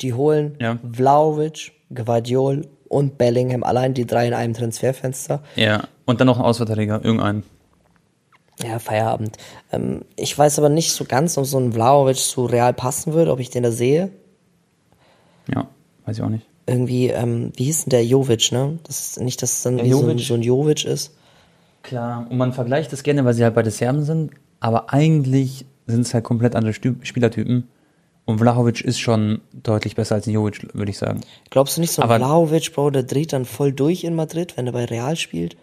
die holen ja. Vlaovic, Guardiola und Bellingham, allein die drei in einem Transferfenster. Ja, und dann noch ein Ausverteidiger, irgendeinen. Ja, Feierabend. Ähm, ich weiß aber nicht so ganz, ob so ein Vlaovic so real passen würde, ob ich den da sehe. Ja, weiß ich auch nicht. Irgendwie, ähm, wie hieß denn der Jovic, ne? Das ist nicht, dass es dann der wie so ein, so ein Jovic ist. Klar, und man vergleicht das gerne, weil sie halt bei den Serben sind, aber eigentlich sind es halt komplett andere Spielertypen. Und Vlahovic ist schon deutlich besser als Jovic, würde ich sagen. Glaubst du nicht, so aber Vlahovic, Bro, der dreht dann voll durch in Madrid, wenn er bei Real spielt?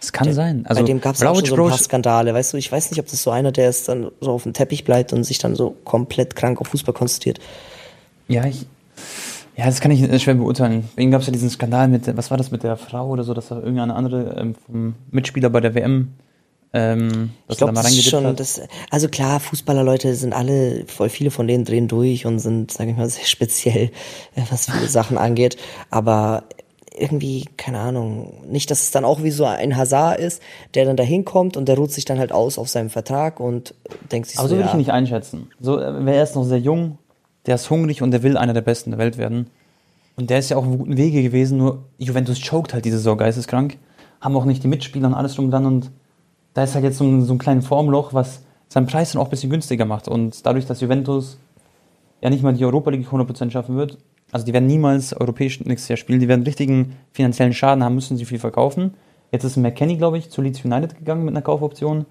Es kann der, sein. Also bei dem gab es auch schon so ein paar Skandale, weißt du? Ich weiß nicht, ob das so einer, der ist dann so auf dem Teppich bleibt und sich dann so komplett krank auf Fußball konzentriert. Ja, ich, ja, das kann ich schwer beurteilen. Wegen gab es ja diesen Skandal mit, was war das mit der Frau oder so, dass da irgendeine andere ähm, vom Mitspieler bei der WM ähm, ich glaube, da das ist schon, das, also klar, Fußballerleute sind alle, voll viele von denen drehen durch und sind, sage ich mal, sehr speziell, äh, was viele Sachen angeht. Aber irgendwie, keine Ahnung, nicht, dass es dann auch wie so ein Hazard ist, der dann da hinkommt und der ruht sich dann halt aus auf seinem Vertrag und denkt sich Aber so, so würde ja, ich ihn nicht einschätzen. So, er ist noch sehr jung, der ist hungrig und der will einer der Besten der Welt werden. Und der ist ja auch auf einem guten Wege gewesen, nur Juventus choked halt diese Saison geisteskrank. Haben auch nicht die Mitspieler und alles drum dann und da ist halt jetzt so ein, so ein kleines Formloch, was seinen Preis dann auch ein bisschen günstiger macht. Und dadurch, dass Juventus ja nicht mal die Europa League 100% schaffen wird, also die werden niemals europäisch nächstes Jahr spielen. Die werden richtigen finanziellen Schaden haben, müssen sie viel verkaufen. Jetzt ist McKenny, glaube ich, zu Leeds United gegangen mit einer Kaufoption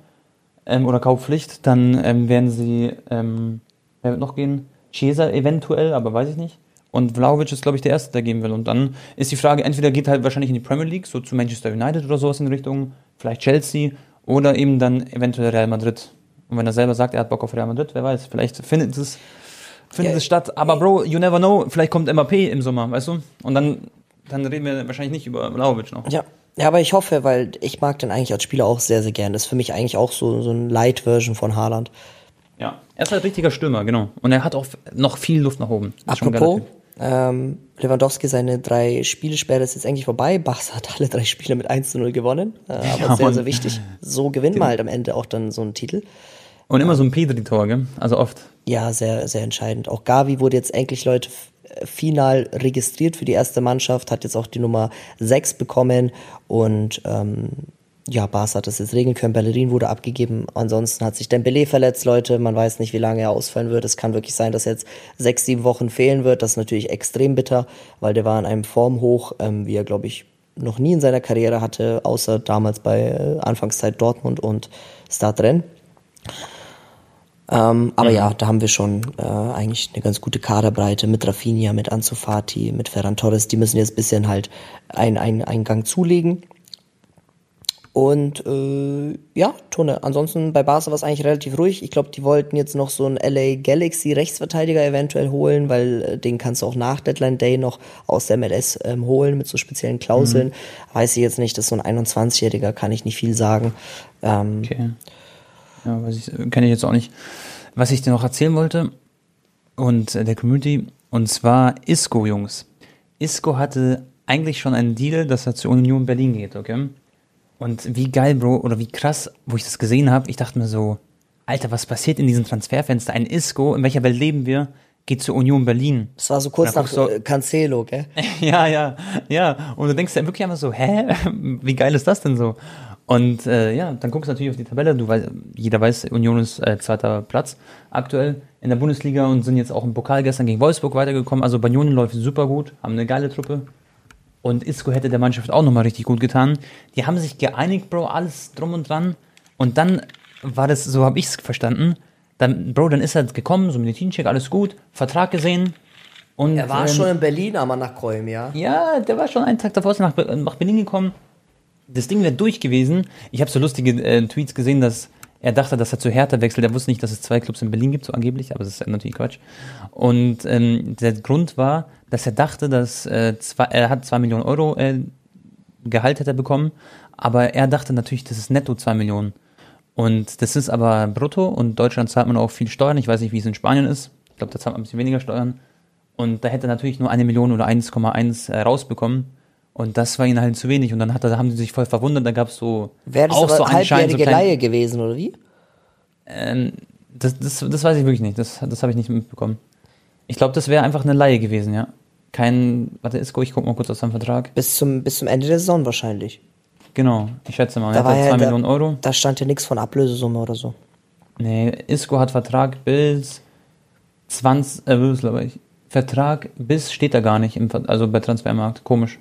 ähm, oder Kaufpflicht. Dann ähm, werden sie, ähm, wer wird noch gehen? Chiesa eventuell, aber weiß ich nicht. Und Vlaovic ist, glaube ich, der Erste, der gehen will. Und dann ist die Frage, entweder geht halt wahrscheinlich in die Premier League, so zu Manchester United oder sowas in Richtung, vielleicht Chelsea, oder eben dann eventuell Real Madrid. Und wenn er selber sagt, er hat Bock auf Real Madrid, wer weiß, vielleicht findet es findet ja, es statt. Aber Bro, you never know, vielleicht kommt MAP im Sommer, weißt du? Und dann, dann reden wir wahrscheinlich nicht über Vlaovic noch. Ja. Ja, aber ich hoffe, weil ich mag den eigentlich als Spieler auch sehr, sehr gern. Das ist für mich eigentlich auch so, so ein Light-Version von Haaland. Ja, er ist halt richtiger Stürmer, genau. Und er hat auch noch viel Luft nach oben. Apropos, ähm, Lewandowski, seine drei Spielesperre ist jetzt eigentlich vorbei. Barca hat alle drei Spiele mit 1 zu 0 gewonnen. Äh, aber ja, sehr, sehr wichtig. So gewinnt man halt am Ende auch dann so einen Titel. Und immer so ein Pedri-Tor, gell? Also oft. Ja, sehr, sehr entscheidend. Auch Gavi wurde jetzt endlich, Leute, final registriert für die erste Mannschaft, hat jetzt auch die Nummer 6 bekommen und ähm, ja, Barca hat das jetzt regeln können. Bellerin wurde abgegeben. Ansonsten hat sich Dembele verletzt, Leute. Man weiß nicht, wie lange er ausfallen wird. Es kann wirklich sein, dass er jetzt sechs, sieben Wochen fehlen wird. Das ist natürlich extrem bitter, weil der war in einem Formhoch, ähm, wie er, glaube ich, noch nie in seiner Karriere hatte, außer damals bei äh, Anfangszeit Dortmund und Stadtrennen. Ähm, aber mhm. ja, da haben wir schon äh, eigentlich eine ganz gute Kaderbreite mit Rafinha, mit Ansu Fati, mit Ferran Torres. Die müssen jetzt ein bisschen halt einen, einen, einen Gang zulegen. Und äh, ja, Tone, ansonsten bei Barca war es eigentlich relativ ruhig. Ich glaube, die wollten jetzt noch so einen LA Galaxy Rechtsverteidiger eventuell holen, weil äh, den kannst du auch nach Deadline Day noch aus der MLS ähm, holen mit so speziellen Klauseln. Mhm. Weiß ich jetzt nicht, das ist so ein 21-Jähriger, kann ich nicht viel sagen. Ähm, okay. Ja, ich, kenne ich jetzt auch nicht. Was ich dir noch erzählen wollte und äh, der Community, und zwar Isco, Jungs. Isco hatte eigentlich schon einen Deal, dass er zur Union Berlin geht, okay? Und wie geil, Bro, oder wie krass, wo ich das gesehen habe, ich dachte mir so, Alter, was passiert in diesem Transferfenster? Ein Isco, in welcher Welt leben wir? Geht zur Union Berlin. Das war so kurz nach so, Cancelo, gell? ja, ja, ja. Und du denkst ja wirklich einfach so, hä? Wie geil ist das denn so? Und äh, ja, dann guckst du natürlich auf die Tabelle. Du weißt, jeder weiß, Union ist äh, zweiter Platz aktuell in der Bundesliga und sind jetzt auch im Pokal gestern gegen Wolfsburg weitergekommen. Also bei Union läuft super gut, haben eine geile Truppe. Und Isco hätte der Mannschaft auch nochmal richtig gut getan. Die haben sich geeinigt, Bro, alles drum und dran. Und dann war das, so habe ich es verstanden, dann, Bro, dann ist er gekommen, so Medizincheck, alles gut, Vertrag gesehen. Und, er war ähm, schon in Berlin, aber nach Köln, ja? Ja, der war schon einen Tag davor nach, nach Berlin gekommen. Das Ding wäre durch gewesen. Ich habe so lustige äh, Tweets gesehen, dass er dachte, dass er zu Hertha wechselt. Er wusste nicht, dass es zwei Clubs in Berlin gibt, so angeblich, aber das ist natürlich Quatsch. Und ähm, der Grund war, dass er dachte, dass äh, zwei, er hat zwei Millionen Euro äh, Gehalt hätte bekommen, aber er dachte natürlich, das ist netto zwei Millionen. Und das ist aber brutto und Deutschland zahlt man auch viel Steuern. Ich weiß nicht, wie es in Spanien ist. Ich glaube, da zahlt man ein bisschen weniger Steuern. Und da hätte er natürlich nur eine Million oder 1,1 äh, rausbekommen. Und das war ihnen halt zu wenig. Und dann hat da haben sie sich voll verwundert. Da gab es so Wäre das auch so so halbjährige klein- Laie gewesen, oder wie? Ähm, das, das, das weiß ich wirklich nicht. Das, das habe ich nicht mitbekommen. Ich glaube, das wäre einfach eine Laie gewesen, ja. Kein, warte, Isco, ich guck mal kurz aus seinem Vertrag. Bis zum, bis zum Ende der Saison wahrscheinlich. Genau, ich schätze mal. Da Er hat ja 2 da- Millionen Euro. Da stand ja nichts von Ablösesumme oder so. Nee, Isco hat Vertrag bis 20, äh, bis, glaube ich. Vertrag bis steht da gar nicht, im, also bei Transfermarkt. Komisch.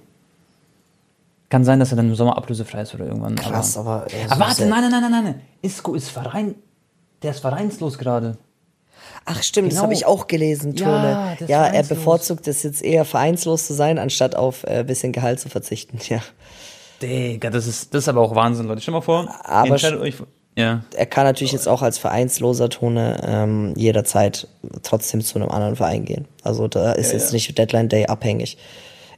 Kann sein, dass er dann im Sommer ablösefrei ist oder irgendwann. Krass, aber. aber. ja, Aber warte, nein, nein, nein, nein, nein. Isco ist Verein. Der ist vereinslos gerade. Ach stimmt, das Genau. habe ich auch gelesen, Ja, Tone. ist Ja, er bevorzugt es jetzt eher vereinslos zu sein, anstatt auf ein äh, bisschen Gehalt zu verzichten. Ja. Digga, das ist, das ist aber auch Wahnsinn, Leute. Stell mal vor, Aber euch. Ja. Er kann natürlich jetzt auch als vereinsloser Tone ähm, jederzeit trotzdem zu einem anderen Verein gehen. Also da ist Ja, jetzt ja. nicht Deadline Day abhängig.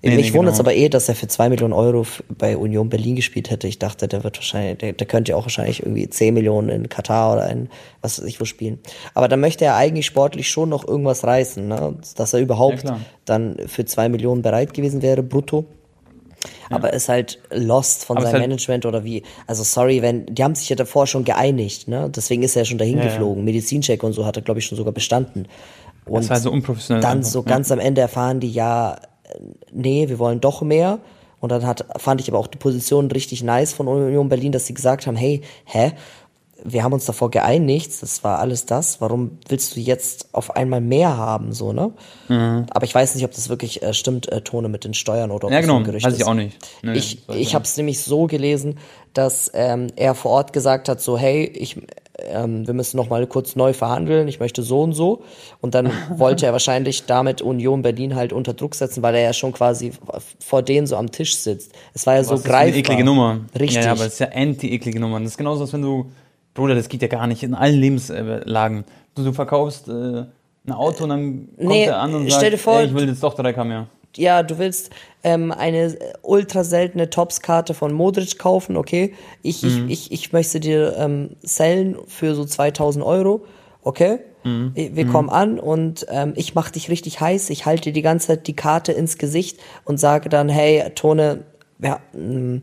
Nee, Mich nee, wundert es genau. aber eh, dass er für zwei Millionen Euro bei Union Berlin gespielt hätte. Ich dachte, der wird wahrscheinlich, der, der könnte ja auch wahrscheinlich irgendwie 10 Millionen in Katar oder in was weiß ich wo spielen. Aber da möchte er eigentlich sportlich schon noch irgendwas reißen, ne? dass er überhaupt Ja, dann für zwei Millionen bereit gewesen wäre, brutto. Aber ist halt lost von Aber seinem halt- Management oder wie. Also sorry, wenn, die haben sich ja davor schon geeinigt, ne? Deswegen ist er ja schon dahin Ja, ja. geflogen. Medizincheck und so hat er, glaube ich, schon sogar bestanden. Und Das war so unprofessionell. dann einfach, so ja. ganz am Ende erfahren die, ja, nee, wir wollen doch mehr. Und dann hat, fand ich aber auch die Position richtig nice von Union Berlin, dass sie gesagt haben, hey, hä? Wir haben uns davor geeinigt, das war alles das. Warum willst du jetzt auf einmal mehr haben, so, ne? Mhm. Aber ich weiß nicht, ob das wirklich äh, stimmt, äh, Tone mit den Steuern oder ob Ja, das genau, Gerücht weiß ich ist. auch nicht. Nee, ich ich ich habe es nämlich so gelesen, dass ähm, er vor Ort gesagt hat, so hey, ich, ähm, wir müssen noch mal kurz neu verhandeln, ich möchte so und so. Und dann wollte er wahrscheinlich damit Union Berlin halt unter Druck setzen, weil er ja schon quasi vor denen so am Tisch sitzt. Es war ja so Was ist für greifbar. eine eklige Nummer. Richtig. Ja, ja, aber das ist ja anti-eklige Nummer. Das ist genauso, als wenn du, Bruder, das geht ja gar nicht in allen Lebenslagen. Du, du verkaufst äh, ein Auto und dann kommt Nee, der an und sagt, vor- ey, ich will jetzt doch 3K mehr. Ja, du willst ähm, eine ultra seltene Tops-Karte von Modric kaufen, okay? Ich, Mhm. ich, ich, ich möchte dir ähm, sellen für so 2000 Euro, okay? Mhm. Wir kommen an und ähm, ich mach dich richtig heiß. Ich halte dir die ganze Zeit die Karte ins Gesicht und sage dann, hey, Tone, ja, mh,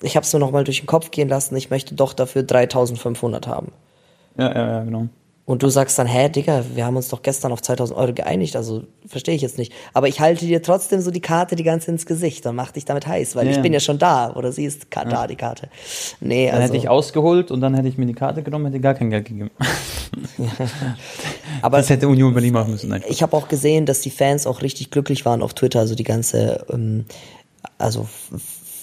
ich habe es nur noch mal durch den Kopf gehen lassen. Ich möchte doch dafür 3500 haben. Ja, ja, ja, genau. Und du sagst dann, hä, Digga, wir haben uns doch gestern auf 2000 Euro geeinigt, also verstehe ich jetzt nicht. Aber ich halte dir trotzdem so die Karte die ganze ins Gesicht und mach dich damit heiß, weil Ja. ich bin ja schon da oder sie ist da, die Karte. Nee, Dann also, hätte ich ausgeholt und dann hätte ich mir die Karte genommen, hätte gar kein Geld gegeben. aber Das hätte Union Berlin machen müssen. Nein. ich habe auch gesehen, dass die Fans auch richtig glücklich waren auf Twitter, also die ganze, ähm, also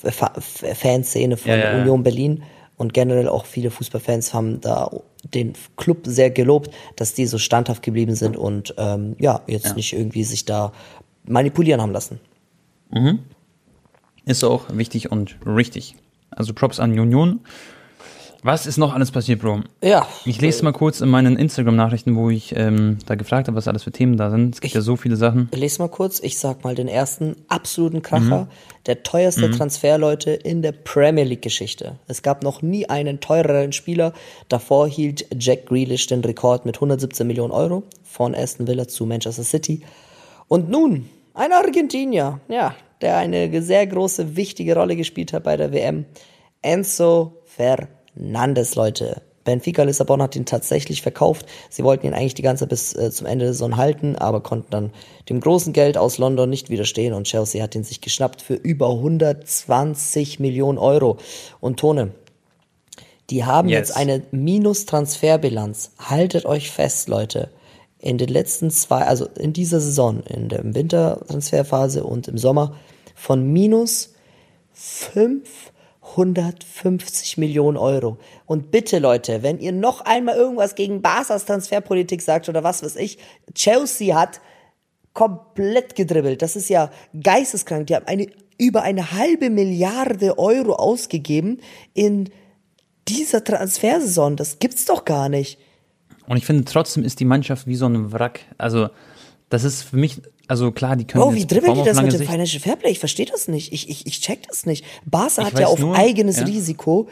Fanszene von Ja, ja, ja. Union Berlin und generell auch viele Fußballfans haben da den Club sehr gelobt, dass die so standhaft geblieben sind und ähm, ja, jetzt nicht irgendwie sich da manipulieren haben lassen. Ist auch wichtig und richtig. Also Props an Union. Was ist noch alles passiert, Bro? Ja, Ich lese mal kurz in meinen Instagram-Nachrichten, wo ich ähm, da gefragt habe, was alles für Themen da sind. Es gibt ja so viele Sachen. lese mal kurz. Ich sag mal den ersten absoluten Kracher. Der teuerste Transfer, Leute, in der Premier League-Geschichte. Es gab noch nie einen teureren Spieler. Davor hielt Jack Grealish den Rekord mit 117 Millionen Euro von Aston Villa zu Manchester City. Und nun, ein Argentinier, ja, der eine sehr große, wichtige Rolle gespielt hat bei der WM. Enzo Fernandes, Leute. Benfica Lissabon hat ihn tatsächlich verkauft. Sie wollten ihn eigentlich die ganze Zeit bis äh, zum Ende der Saison halten, aber konnten dann dem großen Geld aus London nicht widerstehen und Chelsea hat ihn sich geschnappt für über 120 Millionen Euro. Und Tone, die haben Yes. jetzt eine Minus-Transferbilanz. Haltet euch fest, Leute. In den letzten zwei, also in dieser Saison, in der Wintertransferphase und im Sommer, von minus 550 Millionen Euro. Und bitte, Leute, wenn ihr noch einmal irgendwas gegen Barca's Transferpolitik sagt oder was weiß ich, Chelsea hat komplett gedribbelt. Das ist ja geisteskrank. Die haben eine, über eine halbe Milliarde Euro ausgegeben in dieser Transfersaison. Das gibt's doch gar nicht. Und ich finde, trotzdem ist die Mannschaft wie so ein Wrack. Also, das ist für mich, also klar, die können Oh, wie dribbeln die das mit dem Sicht. Financial Fairplay? Ich verstehe das nicht. Ich, ich, ich check das nicht. Barca Ich hat ja auf nur, eigenes ja. Risiko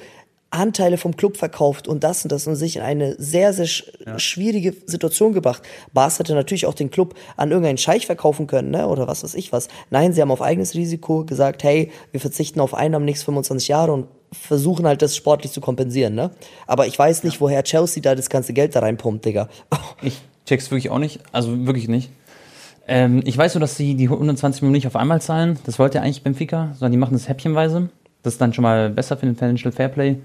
Anteile vom Club verkauft und das und das und sich in eine sehr, sehr sch schwierige Situation gebracht. Bas hätte natürlich auch den Club an irgendeinen Scheich verkaufen können, ne? oder was weiß ich was. Nein, sie haben auf eigenes Risiko gesagt, hey, wir verzichten auf Einnahmen nächste 25 Jahre und versuchen halt das sportlich zu kompensieren, ne? Aber ich weiß nicht, woher Chelsea da das ganze Geld da reinpumpt, Digga. Ich check's wirklich auch nicht. Also wirklich nicht. Ähm, ich weiß nur, dass sie die 120 Millionen nicht auf einmal zahlen. Das wollte ja eigentlich Benfica, sondern die machen das häppchenweise. Das ist dann schon mal besser für den Financial Fairplay.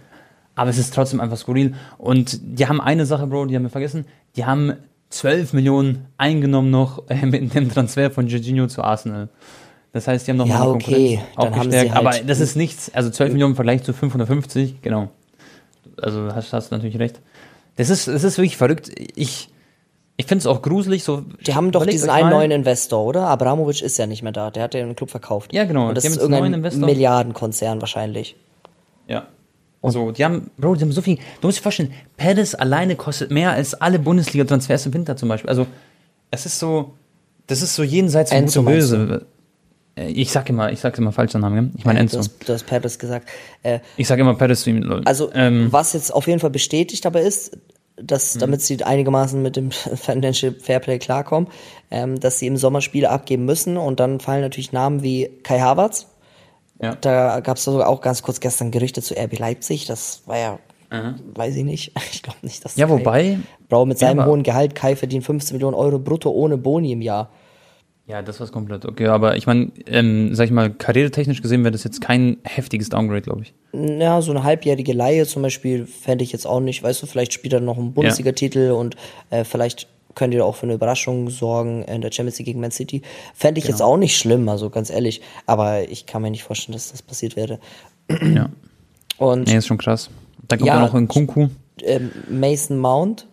Aber es ist trotzdem einfach skurril. Und die haben eine Sache, Bro, die haben wir vergessen. Die haben 12 Millionen eingenommen noch äh, mit dem Transfer von Jorginho zu Arsenal. Das heißt, die haben noch Ja, mal okay. Konkurrenz aufgestärkt. halt- aber das ist nichts. Also 12 Millionen im Vergleich zu 550, genau. Also hast, hast du natürlich recht. Das ist, das ist wirklich verrückt. Ich, ich finde es auch gruselig. So, Die haben doch diesen einen neuen Investor, oder? Abramovic ist ja nicht mehr da. Der hat ja den Club verkauft. Ja, genau. Und das ist irgendein. Milliardenkonzern wahrscheinlich. Ja. So, die haben, Bro, die haben so viel. Du musst dir vorstellen, Perez alleine kostet mehr als alle Bundesliga-Transfers im Winter zum Beispiel. Also, es ist so, das ist so jenseits von Enzo Gut und Böse. Äh, Ich sag immer, ich sag immer falschen Namen, gell? Ich meine Du Enzo. hast, du hast Perez gesagt. Äh, Ich sag immer Perez zu ihm. Also, ähm, was jetzt auf jeden Fall bestätigt aber ist, dass, Mhm. damit sie einigermaßen mit dem Financial Fairplay klarkommen, ähm, dass sie im Sommer Spiele abgeben müssen und dann fallen natürlich Namen wie Kai Havertz. ja. Da gab es sogar auch ganz kurz gestern Gerüchte zu RB Leipzig. Das war ja, weiß ich nicht. Ich glaube nicht, dass Ja, Kai- wobei- Bro, mit seinem hohen Gehalt, Kai verdient 15 Millionen Euro brutto ohne Boni im Jahr. Ja, das war's komplett. Okay, aber ich meine, ähm, sag ich mal, karrieretechnisch gesehen wäre das jetzt kein heftiges Downgrade, glaube ich. Ja, so eine halbjährige Laie zum Beispiel fände ich jetzt auch nicht. Weißt du, vielleicht spielt er noch einen Bundesliga-Titel und äh, vielleicht könnt ihr auch für eine Überraschung sorgen in der Champions League gegen Man City. Fände ich Genau. jetzt auch nicht schlimm, also ganz ehrlich. Aber ich kann mir nicht vorstellen, dass das passiert wäre. ja. Und Nee, ist schon krass. Dann kommt Ja. ja noch ein Kunku. ähm, Mason Mount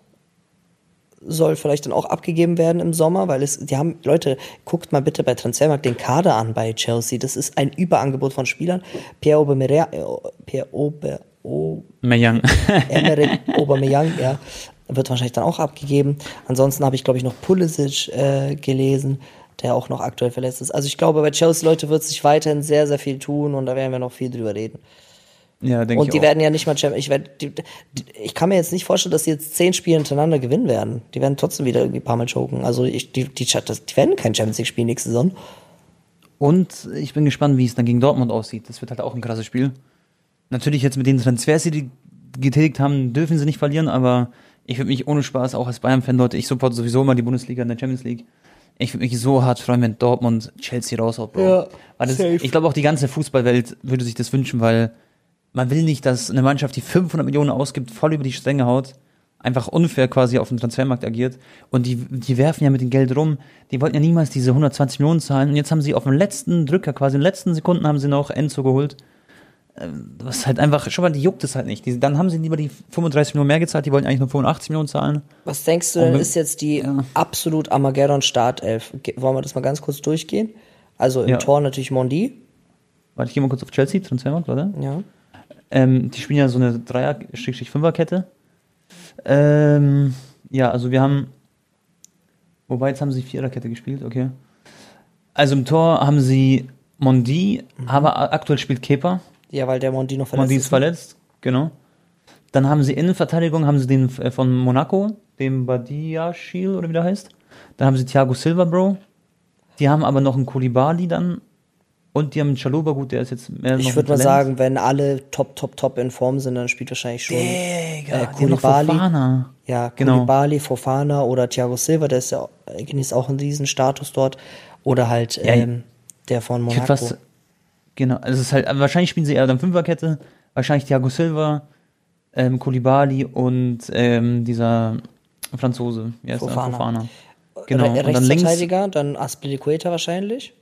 soll vielleicht dann auch abgegeben werden im Sommer, weil es, die haben, Leute, guckt mal bitte bei Transfermarkt den Kader an bei Chelsea. Das ist ein Überangebot von Spielern. Pierre Aubameyang, äh, Pierre Aube, O- Meyang. Emerick Aubameyang, ja, wird wahrscheinlich dann auch abgegeben. Ansonsten habe ich, glaube ich, noch Pulisic äh, gelesen, der auch noch aktuell verletzt ist. Also ich glaube, bei Chelsea, Leute, wird sich weiterhin sehr, sehr viel tun und da werden wir noch viel drüber reden. Ja, denke ich Und die auch. werden ja nicht mal Champions. Ich, werd, die, die, ich kann mir jetzt nicht vorstellen, dass sie jetzt zehn Spiele hintereinander gewinnen werden. Die werden trotzdem wieder irgendwie ein paar Mal choken. Also ich, die, die, das- die werden kein Champions League spielen nächste Saison. Und ich bin gespannt, wie es dann gegen Dortmund aussieht. Das wird halt auch ein krasses Spiel. Natürlich jetzt mit den Transfers, die die getätigt haben, dürfen sie nicht verlieren, aber ich würde mich ohne Spaß, auch als Bayern-Fan, Leute, ich supporte sowieso immer die Bundesliga in der Champions League. Ich würde mich so hart freuen, wenn Dortmund Chelsea raushaut, Bro. Ja, weil das, ich glaube auch die ganze Fußballwelt würde sich das wünschen, weil man will nicht, dass eine Mannschaft, die 500 Millionen ausgibt, voll über die Stränge haut, einfach unfair quasi auf dem Transfermarkt agiert. Und die, die werfen ja mit dem Geld rum. Die wollten ja niemals diese 120 Millionen zahlen. Und jetzt haben sie auf dem letzten Drücker, quasi in den letzten Sekunden, haben sie noch Enzo geholt. Ähm, Was ist halt einfach, schon mal, die juckt es halt nicht. Die, dann haben sie lieber die 35 Millionen mehr gezahlt, die wollten eigentlich nur 85 Millionen zahlen. Was denkst du denn, ist jetzt die ja. absolut Armageddon Startelf? Ge- Wollen wir das mal ganz kurz durchgehen? Also im Ja. Tor natürlich Mondi. Warte, ich gehe mal kurz auf Chelsea, Transfermarkt, warte. Ja. Ähm, die spielen ja so eine Dreier-Fünfer-Kette. Ähm, ja, also wir haben. Wobei, jetzt haben sie Viererkette gespielt, okay. Also im Tor haben sie Mondi, aber a- aktuell spielt Kepa. Ja, weil der Mondi noch verletzt Mondi ist ist. verletzt, genau. Dann haben sie Innenverteidigung, haben sie den äh, von Monaco, den Badiashil oder wie der heißt. Dann haben sie Thiago Silva, Bro. Die haben aber noch einen Koulibaly dann. Und die haben Chaluba, gut, der ist jetzt mehr noch Ich würde mal sagen, wenn alle top, top, top in Form sind, dann spielt wahrscheinlich schon Digga, äh, Koulibaly. Fofana. Ja, Genau. Fofana oder Thiago Silva, der ist ja, genießt auch einen riesen Status dort. Oder halt Ja, ähm, der von Monaco. fast, genau, also es ist halt, wahrscheinlich spielen sie eher dann Fünferkette, wahrscheinlich Thiago Silva, ähm, Koulibaly und ähm, dieser Franzose, heißt Fofana. Fofana. Genau, Re und dann links, Rechtsverteidiger, dann Aspilicueta wahrscheinlich.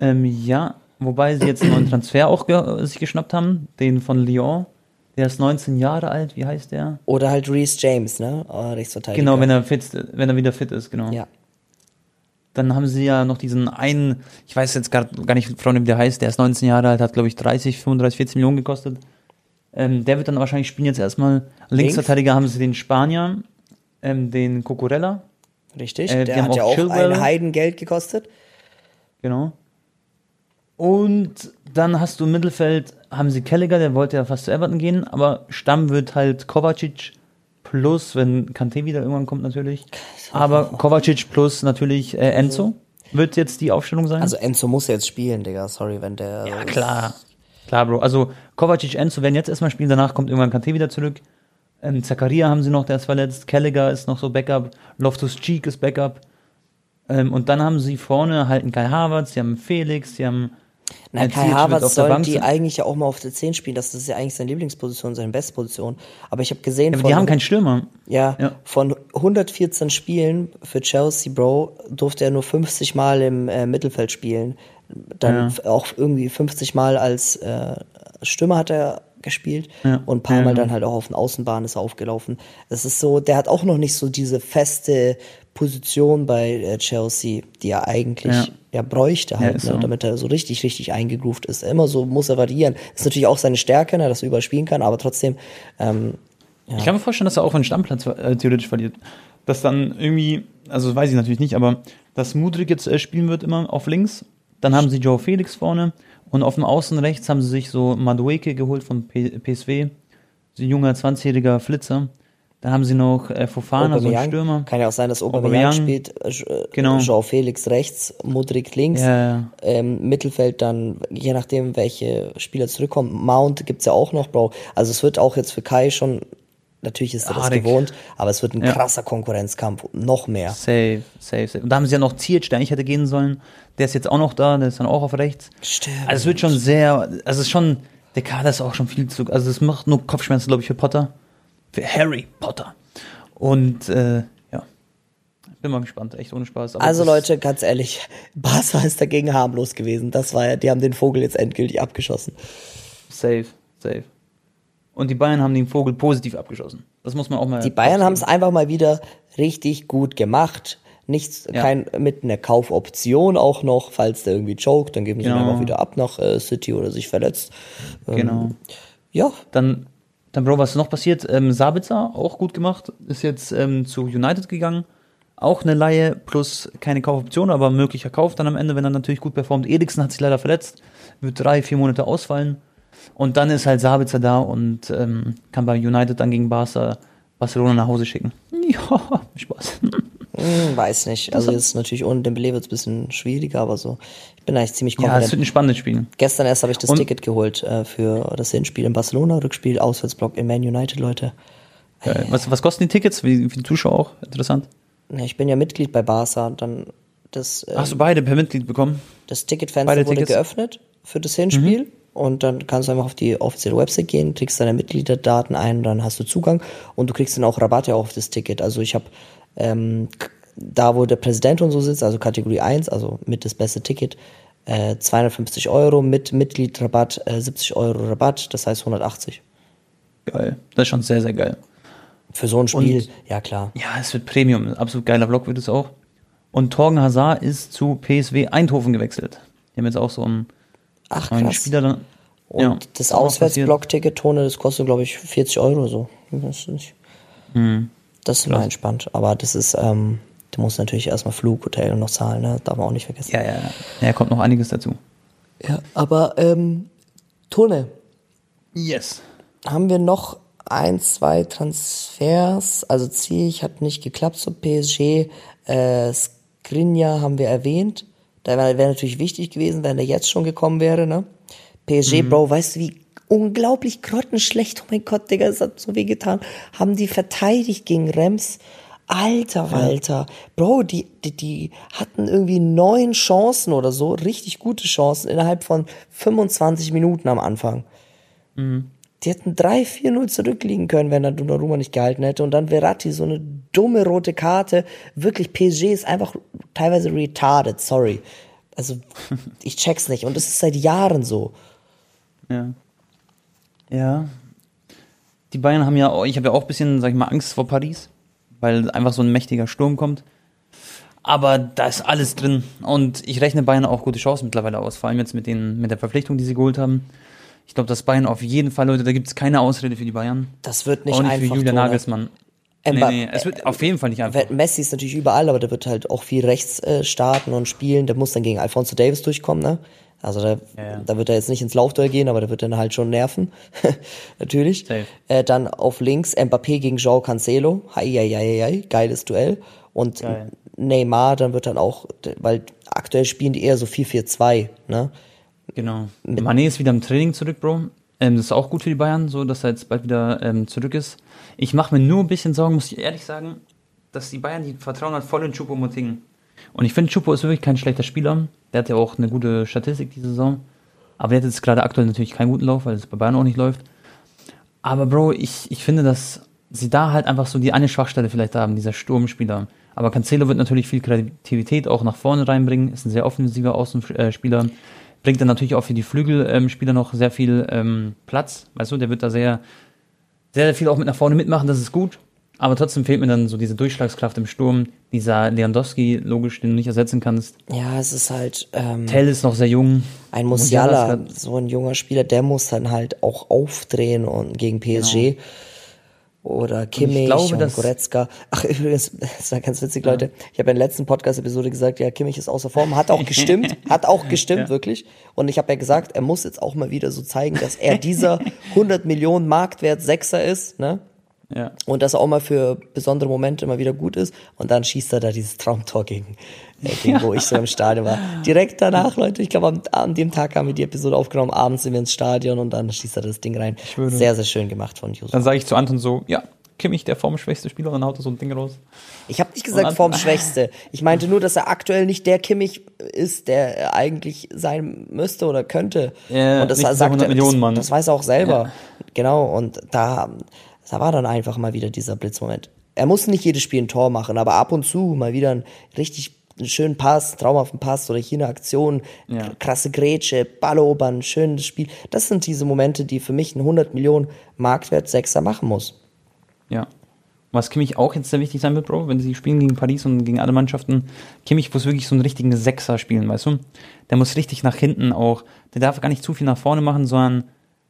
Ähm, ja, wobei sie jetzt einen neuen Transfer auch ge sich geschnappt haben, den von Lyon, der ist 19 Jahre alt, wie heißt der? Oder halt Reece James, ne? Äh, Rechtsverteidiger. Genau, wenn er fit, wenn er wieder fit ist, genau. Ja. Dann haben sie ja noch diesen einen, ich weiß jetzt gar, gar nicht, Freunde, wie der heißt, der ist 19 Jahre alt, hat glaube ich 30, 35, 40 Millionen gekostet. Ähm, der wird dann wahrscheinlich spielen jetzt erstmal. Linksverteidiger haben sie den Spanier, ähm, den Cucurella, Richtig. Äh, der hat ja auch auch Chilwell. ein Heidengeld gekostet. genau. Und dann hast du im Mittelfeld, haben sie Kelliger, der wollte ja fast zu Everton gehen, aber Stamm wird halt Kovacic plus, wenn Kante wieder irgendwann kommt natürlich. Aber Kovacic plus natürlich äh, Enzo wird jetzt die Aufstellung sein. Also Enzo muss jetzt spielen, Digga. Sorry, wenn der. ja, klar. Klar, Bro. Also Kovacic, Enzo werden jetzt erstmal spielen, danach kommt irgendwann Kante wieder zurück. Ähm, Zakaria haben sie noch, der ist verletzt. Kelliger ist noch so Backup. Loftus Cheek ist Backup. Ähm, und dann haben sie vorne halt einen Kai Havertz, sie haben Felix, sie haben Na, Kai Havertz soll die eigentlich ja auch mal auf der 10 spielen. Das ist ja eigentlich seine Lieblingsposition, seine Bestposition. Aber ich habe gesehen, aber von, die haben keinen Stürmer. ja, Ja. von 114 Spielen für Chelsea, Bro, durfte er nur 50 Mal im äh, Mittelfeld spielen. Dann Ja. auch irgendwie 50 Mal als äh, Stürmer hat er gespielt Ja. und ein paar Ja, Mal genau. dann halt auch auf den Außenbahn ist er aufgelaufen. Es ist so, der hat auch noch nicht so diese feste Position bei äh, Chelsea, die er eigentlich Ja. ja, bräuchte halt, ist ne, so. damit er so richtig, richtig eingegroovt ist. Immer so muss er variieren. Ist natürlich auch seine Stärke, ne, dass er überspielen kann, aber trotzdem, ähm, Ich kann mir vorstellen, dass er auch einen Stammplatz äh, theoretisch verliert. Dass dann irgendwie, also weiß ich natürlich nicht, aber dass Mudrik jetzt äh, spielen wird immer auf links. Dann haben sie Joe Felix vorne und auf dem Außen rechts haben sie sich so Madueke geholt von P PSW. So ein junger 20-jähriger Flitzer. Dann haben sie noch äh, Fofana, so ein Aubameyang. Stürmer. Kann ja auch sein, dass Aubameyang, spielt, äh, äh, Genau. Joao Felix rechts, Mudrik links. Ja. Ähm, Mittelfeld dann, je nachdem, welche Spieler zurückkommen. Mount gibt's ja auch noch, Bro. Also es wird auch jetzt für Kai schon, natürlich ist er das Haarig. gewohnt, aber es wird ein Ja. krasser Konkurrenzkampf, noch mehr. Safe, safe, safe. Und da haben sie ja noch Ziyech, der eigentlich hätte gehen sollen. Der ist jetzt auch noch da, der ist dann auch auf rechts. Stimmt. Also es wird schon sehr, also es ist schon, der Kader ist auch schon viel zu, also es macht nur Kopfschmerzen, glaube ich, für Potter. Für Harry Potter. Und äh, ja, bin mal gespannt, echt ohne Spaß. Also Leute, ganz ehrlich, Barca ist dagegen harmlos gewesen. Das war ja, die haben den Vogel jetzt endgültig abgeschossen. Safe, safe. Und die Bayern haben den Vogel positiv abgeschossen. Das muss man auch mal. Die Bayern haben es einfach mal wieder richtig gut gemacht. Nichts, Ja. kein, mit einer Kaufoption auch noch, falls der irgendwie choked, dann geben sie ihn Genau. einfach wieder ab nach äh, City oder sich verletzt. Ähm, Genau. Ja, Dann, dann Bro, was ist noch passiert? Ähm, Sabitzer, auch gut gemacht, ist jetzt ähm, zu United gegangen. Auch eine Laie plus keine Kaufoption, aber möglicher Kauf dann am Ende, wenn er natürlich gut performt. Eriksen hat sich leider verletzt, wird drei, vier Monate ausfallen. Und dann ist halt Sabitzer da und ähm, kann bei United dann gegen Barca, Barcelona nach Hause schicken. Ja, Spaß. Hm, weiß nicht. Also jetzt natürlich ohne Dembele wird es ein bisschen schwieriger, aber so. Ich bin eigentlich ziemlich Ja, es confident. wird ein spannendes Spiel. Gestern erst habe ich das Und- Ticket geholt äh, für das Hinspiel in Barcelona, Rückspiel, Auswärtsblock in Man United, Leute. Geil. Was, was kosten die Tickets? Wie, für die Zuschauer auch? Interessant. Ja, Ich bin ja Mitglied bei Barca, dann das, äh, Hast du beide per Mitglied bekommen? das Ticketfenster wurde Tickets? Mhm. geöffnet für das Hinspiel und dann kannst du einfach auf die offizielle Website gehen, kriegst deine Mitgliederdaten ein und dann hast du Zugang und du kriegst dann auch Rabatte auf das Ticket. Also ich habe ähm, da, wo der Präsident und so sitzt, also Kategorie 1, also mit das beste Ticket, äh, 250 Euro, mit Mitgliedrabatt äh, 70 Euro Rabatt, das heißt 180. Geil. Das ist schon sehr, sehr geil. Für so ein Spiel, Und- ja klar. Ja, es wird Premium. Absolut geiler Vlog wird es auch. Und Torgen Hazard ist zu PSW Eindhoven gewechselt. Die haben jetzt auch so einen Ach neuen krass. Spieler dann. Und ja, das. Auswärtsblock-Ticket, Tone, das kostet, glaube ich, 40 Euro so. Das ist, nicht, Mhm. Das ist immer entspannt. Aber das ist, ähm, du musst natürlich erstmal Flug, Hotel und noch zahlen, ne? Darf man auch nicht vergessen. Ja, ja, ja. Ja, kommt noch einiges dazu. Ja, aber, ähm, Tone, Yes. haben wir noch ein, zwei Transfers? Also Ziyech hat nicht geklappt zur PSG. Äh, Skriniar haben wir erwähnt. Da wäre wär natürlich wichtig gewesen, wenn der jetzt schon gekommen wäre, ne? PSG, Bro, weißt du, wie unglaublich grottenschlecht, oh mein Gott, Digga, es hat so weh getan, haben die verteidigt gegen Rems. Alter Walter, Bro, die, die, die hatten irgendwie neun Chancen oder so, richtig gute Chancen innerhalb von 25 Minuten am Anfang. Die hätten 3-4-0 zurückliegen können, wenn er Donnarumma nicht gehalten hätte. Und dann Verratti, so eine dumme rote Karte. Wirklich, PSG ist einfach teilweise retarded, sorry. Also, ich check's nicht. Und das ist seit Jahren so. Ja. Ja. Die Bayern haben ja, auch- ich habe ja auch ein bisschen, sag ich mal, Angst vor Paris, weil einfach so ein mächtiger Sturm kommt. Aber da ist alles drin. Und ich rechne Bayern auch gute Chancen mittlerweile aus, vor allem jetzt mit, den, mit der Verpflichtung, die sie geholt haben. Ich glaube, dass Bayern auf jeden Fall, Leute, da gibt es keine Ausrede für die Bayern. Das wird nicht auch nicht einfach. für Julian Tone. Nagelsmann. Ähm, nee, nee, es wird auf jeden Fall nicht einfach. Messi ist natürlich überall, aber der wird halt auch viel rechts äh, starten und spielen. Der muss dann gegen Alfonso Davis durchkommen, ne? Also da, Ja, da wird er jetzt nicht ins Laufduell gehen, aber da wird er halt schon nerven. Natürlich. Äh, dann auf links Mbappé gegen Joao Cancelo. Hei, hei, hei, hei, geiles Duell. Und Geil. Neymar, dann wird dann auch, weil aktuell spielen die eher so 4-4-2, ne? Genau. Mané ist wieder im Training zurück, Bro. Ähm, das ist auch gut für die Bayern, so dass er jetzt bald wieder ähm, zurück ist. Ich mache mir nur ein bisschen Sorgen, muss ich ehrlich sagen, dass die Bayern, die vertrauen halt voll in Choupo-Moting. Und ich finde, Choupo ist wirklich kein schlechter Spieler. Der hat ja auch eine gute Statistik diese Saison. Aber der hat jetzt gerade aktuell natürlich keinen guten Lauf, weil es bei Bayern auch nicht läuft. Aber Bro, ich, ich finde, dass sie da halt einfach so die eine Schwachstelle vielleicht haben, dieser Sturmspieler. Aber Cancelo wird natürlich viel Kreativität auch nach vorne reinbringen, ist ein sehr offensiver Außenspieler. Bringt dann natürlich auch für die Flügelspieler noch sehr viel ähm, Platz. Weißt du, der wird da sehr, sehr viel auch mit nach vorne mitmachen, das ist gut. Aber trotzdem fehlt mir dann so diese Durchschlagskraft im Sturm. Dieser Lewandowski, logisch, den du nicht ersetzen kannst. Ja, es ist halt ähm, Tell ist noch sehr jung. ein Musiala so ein junger Spieler, der muss dann halt auch aufdrehen und gegen PSG. Oder Kimmich und, glaube, dass- Goretzka. Ach, übrigens, das war ganz witzig, Leute. Ich habe in der letzten Podcast-Episode gesagt, ja, Kimmich ist außer Form. Hat auch gestimmt, hat auch gestimmt, Ja. wirklich. Und ich habe ja gesagt, er muss jetzt auch mal wieder so zeigen, dass er dieser 100 Millionen Marktwert Sechser ist, ne? Ja. Und dass er auch mal für besondere Momente immer wieder gut ist. Und dann schießt er da dieses Traumtor gegen, äh, gegen wo ich so im Stadion war. Direkt danach, Leute, ich glaube, an, an dem Tag haben wir die Episode aufgenommen, abends sind wir ins Stadion und dann schießt er das Ding rein. Sehr, sehr schön gemacht von Yusuf. Dann sage ich zu Anton so, ja, Kimmich, der formschwächste Spieler, dann haut er so ein Ding raus. Ich habe nicht gesagt Und vorm Schwächste. Ich meinte nur, dass er aktuell nicht der Kimmich ist, der er eigentlich sein müsste oder könnte. Ja, und das sagt 100 er, Millionen das, Mann. das weiß er auch selber. Genau, und da, da war dann einfach mal wieder dieser Blitzmoment. Er muss nicht jedes Spiel ein Tor machen, aber ab und zu mal wieder einen richtig einen schönen Pass, traumhaften Pass oder hier eine Aktion, Ja. krasse Grätsche, Ballobern, schönes Spiel. Das sind diese Momente, die für mich einen 100 Millionen Marktwert Sechser machen muss. Ja. Was Kimmich auch jetzt sehr wichtig sein wird, Bro, wenn sie spielen gegen Paris und gegen alle Mannschaften, Kimmich muss wirklich so einen richtigen Sechser spielen, weißt du? Der muss richtig nach hinten auch, der darf gar nicht zu viel nach vorne machen, sondern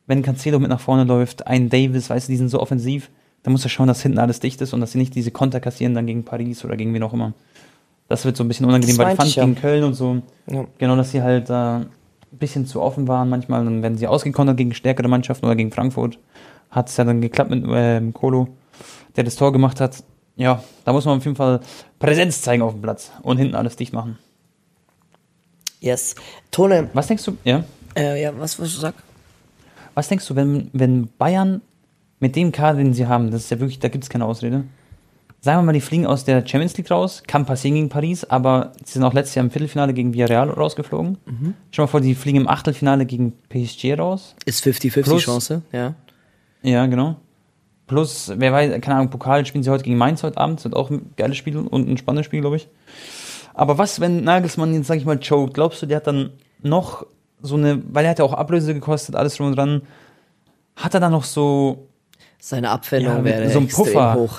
wenn Cancelo mit nach vorne läuft, ein Davis, weißt du, die sind so offensiv, dann muss er schauen, dass hinten alles dicht ist und dass sie nicht diese Konter kassieren dann gegen Paris oder gegen wen auch immer. Das wird so ein bisschen unangenehm, weil meinte fand ich ja. gegen Köln und so, Ja. genau, dass sie halt da ein bisschen zu offen waren manchmal, dann werden sie ausgekontert gegen stärkere Mannschaften oder gegen Frankfurt. Hat es ja dann geklappt mit ähm, Kolo, der das Tor gemacht hat. Ja, da muss man auf jeden Fall Präsenz zeigen auf dem Platz und hinten alles dicht machen. Yes. Tone, Was denkst du, ja? äh, ja, was, was du sagst? Was denkst du, wenn, wenn Bayern mit dem Kader, den sie haben, das ist ja wirklich, da gibt es keine Ausrede. Sagen wir mal, die fliegen aus der Champions League raus, kann passieren gegen Paris, aber sie sind auch letztes Jahr im Viertelfinale gegen Villarreal rausgeflogen. Schau mal vor, die fliegen im Achtelfinale gegen PSG raus. Ist 50-50 Plus- Chance, ja. Ja, genau. Plus, wer weiß, keine Ahnung, Pokal spielen sie heute gegen Mainz heute Abend, das wird auch ein geiles Spiel und ein spannendes Spiel, glaube ich. Aber was, wenn Nagelsmann jetzt, sag ich mal, choked, glaubst du, der hat dann noch so eine, weil er hat ja auch Ablöse gekostet, alles drum und dran, hat er dann noch so, Seine Abfindung Ja, wäre so ein Puffer. hoch.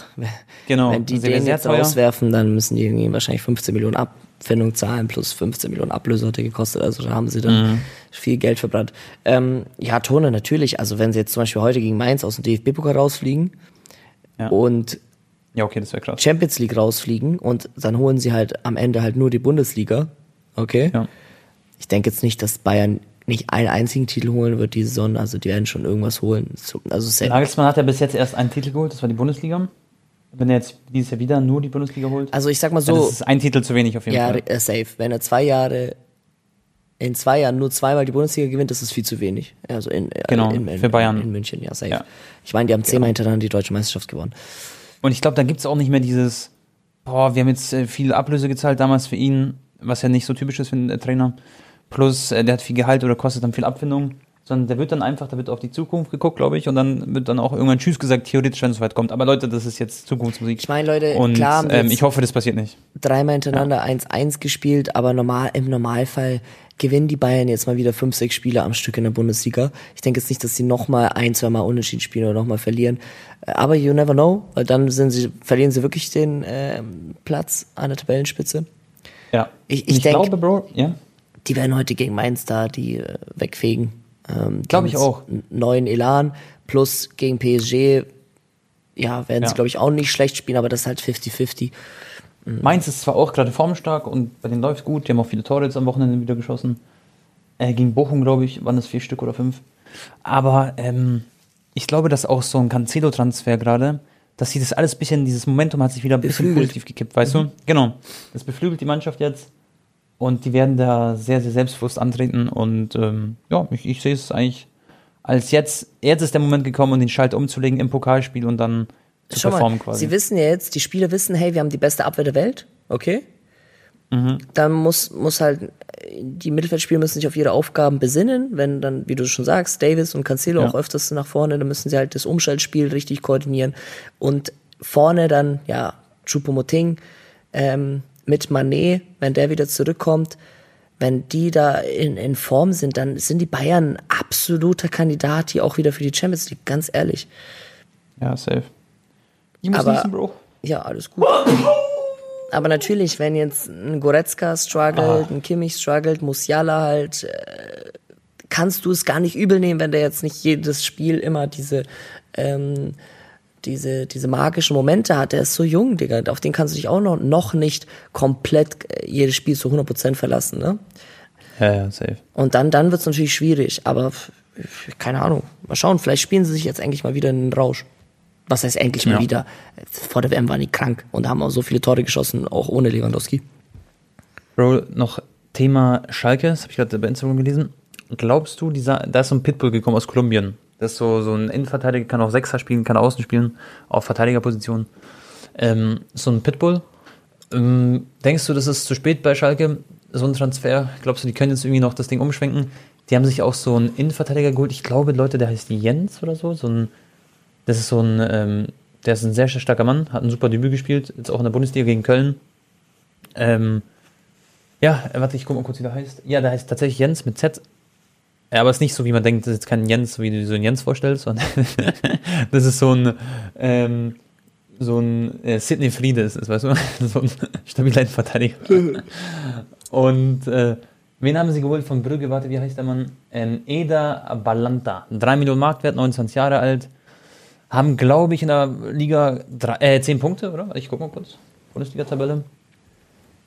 Genau, Wenn die den jetzt teuer. auswerfen, dann müssen die irgendwie wahrscheinlich 15 Millionen Abfindung zahlen plus 15 Millionen Ablöse hat er gekostet. Also da haben sie dann Mhm. viel Geld verbrannt. Ähm, ja, Tone, natürlich. Also wenn sie jetzt zum Beispiel heute gegen Mainz aus dem DFB-Pokal rausfliegen Ja. und ja, okay, das wäre krass. Champions League rausfliegen und dann holen sie halt am Ende halt nur die Bundesliga. Okay? Ja. Ich denke jetzt nicht, dass Bayern nicht einen einzigen Titel holen wird diese Saison. Also die werden schon irgendwas holen. Also safe. Nagelsmann hat ja bis jetzt erst einen Titel geholt, das war die Bundesliga. Wenn er jetzt dieses Jahr wieder nur die Bundesliga holt, Also ich sag mal so, ist es ein Titel zu wenig auf jeden ja, Fall. äh, safe. Wenn er zwei Jahre, in zwei Jahren nur zweimal die Bundesliga gewinnt, das ist viel zu wenig. Also in, äh, Genau, in, in, für Bayern. In München, ja, safe. Ja. Ich meine, die haben zehnmal hintereinander die deutsche Meisterschaft gewonnen. Und ich glaube, da gibt es auch nicht mehr dieses, boah, wir haben jetzt äh, viel Ablöse gezahlt damals für ihn, was ja nicht so typisch ist für einen Trainer. Plus, äh, der hat viel Gehalt oder kostet dann viel Abfindung. Sondern der wird dann einfach, da wird auf die Zukunft geguckt, glaube ich, und dann wird dann auch irgendwann Tschüss gesagt, theoretisch, wenn es soweit kommt. Aber Leute, das ist jetzt Zukunftsmusik. Ich meine, Leute, und klar ähm, ich hoffe, das passiert nicht. Dreimal hintereinander 1-1 gespielt, aber normal, im Normalfall gewinnen die Bayern jetzt mal wieder fünf, sechs Spiele am Stück in der Bundesliga. Ich denke jetzt nicht, dass sie nochmal ein, zwei Mal unentschieden spielen oder nochmal verlieren. Äh, Aber you never know, weil dann sind sie, verlieren sie wirklich den ähm, Platz an der Tabellenspitze. Ja. Ich- Und ich denk- glaube, Bro, ja. Die werden heute gegen Mainz da die äh, wegfegen. Ähm, die Glaub haben ich auch. Neuen Elan plus gegen PSG. Ja, werden Ja. sie, glaube ich, auch nicht schlecht spielen, aber das ist halt 50-50. Mainz ist zwar auch gerade formstark und bei denen läuft gut, die haben auch viele Tore jetzt am Wochenende wieder geschossen. Äh, gegen Bochum, glaube ich, waren es vier Stück oder fünf. Aber ähm, ich glaube, dass auch so ein Cancelo-Transfer gerade, dass sie das alles bisschen, dieses Momentum hat sich wieder ein bisschen Beflügelt. positiv gekippt, weißt du? Genau. Das beflügelt die Mannschaft jetzt. Und die werden da sehr, sehr selbstbewusst antreten. Und ähm, ja, ich, ich sehe es eigentlich als jetzt, jetzt ist der Moment gekommen, um den Schalter umzulegen im Pokalspiel und dann zu Schau performen mal, quasi. sie wissen ja jetzt, die Spieler wissen, hey, wir haben die beste Abwehr der Welt, okay? Mhm. Dann muss, muss halt, die Mittelfeldspieler müssen sich auf ihre Aufgaben besinnen, wenn dann, wie du schon sagst, Davis und Cancelo Ja. auch öfters nach vorne, dann müssen sie halt das Umschaltspiel richtig koordinieren und vorne dann, ja, Choupo-Moting, ähm, mit Manet, wenn der wieder zurückkommt, wenn die da in, in Form sind, dann sind die Bayern ein absoluter Kandidat hier auch wieder für die Champions League, ganz ehrlich. ja, safe. Ich muss Aber- niesen, Bro. Ja, alles gut. Aber natürlich, wenn jetzt ein Goretzka struggelt, ein Kimmich struggelt, Musiala halt, äh, kannst du es gar nicht übel nehmen, wenn der jetzt nicht jedes Spiel immer diese, ähm, diese, diese magischen Momente hat. Der ist so jung, Digga. Auf den kannst du dich auch noch, noch nicht komplett äh, jedes Spiel zu 100% verlassen, ne? Ja, ja, safe. Und dann, dann wird's natürlich schwierig. Aber keine Ahnung. Mal schauen, vielleicht spielen sie sich jetzt endlich mal wieder in den Rausch. Was heißt endlich mal Ja. wieder? Vor der WM waren die krank und haben auch so viele Tore geschossen, auch ohne Lewandowski. Bro, noch Thema Schalke, das habe ich gerade bei Instagram gelesen. Glaubst du, dieser, da ist so ein Pitbull gekommen aus Kolumbien. Das ist so, so ein Innenverteidiger, kann auch Sechser spielen, kann Außen spielen, auf Verteidigerposition. Ähm, so ein Pitbull. Ähm, denkst du, das ist zu spät bei Schalke, so ein Transfer? Glaubst du, die können jetzt irgendwie noch das Ding umschwenken? Die haben sich auch so einen Innenverteidiger geholt. Ich glaube, Leute, der heißt Jens oder so. so ein, das ist so ein, ähm, der ist ein sehr, sehr starker Mann, hat ein super Debüt gespielt, jetzt auch in der Bundesliga gegen Köln. Ähm, ja, warte, ich guck mal kurz, wie der heißt. Ja, der heißt tatsächlich Jens mit Z. Ja, aber es ist nicht so, wie man denkt, das ist jetzt kein Jens, wie du dir so einen Jens vorstellst, sondern das ist so ein, ähm, so ein äh, Sidney Friede ist es, weißt du? so ein stabiler Verteidiger. Und äh, wen haben sie geholt von Brügge? Warte, wie heißt der Mann? Ähm, Eda Balanta. 3 Millionen Marktwert, 29 Jahre alt. Haben, glaube ich, in der Liga drei, äh, 10 Punkte, oder? Ich guck mal kurz. Bundesliga-Tabelle.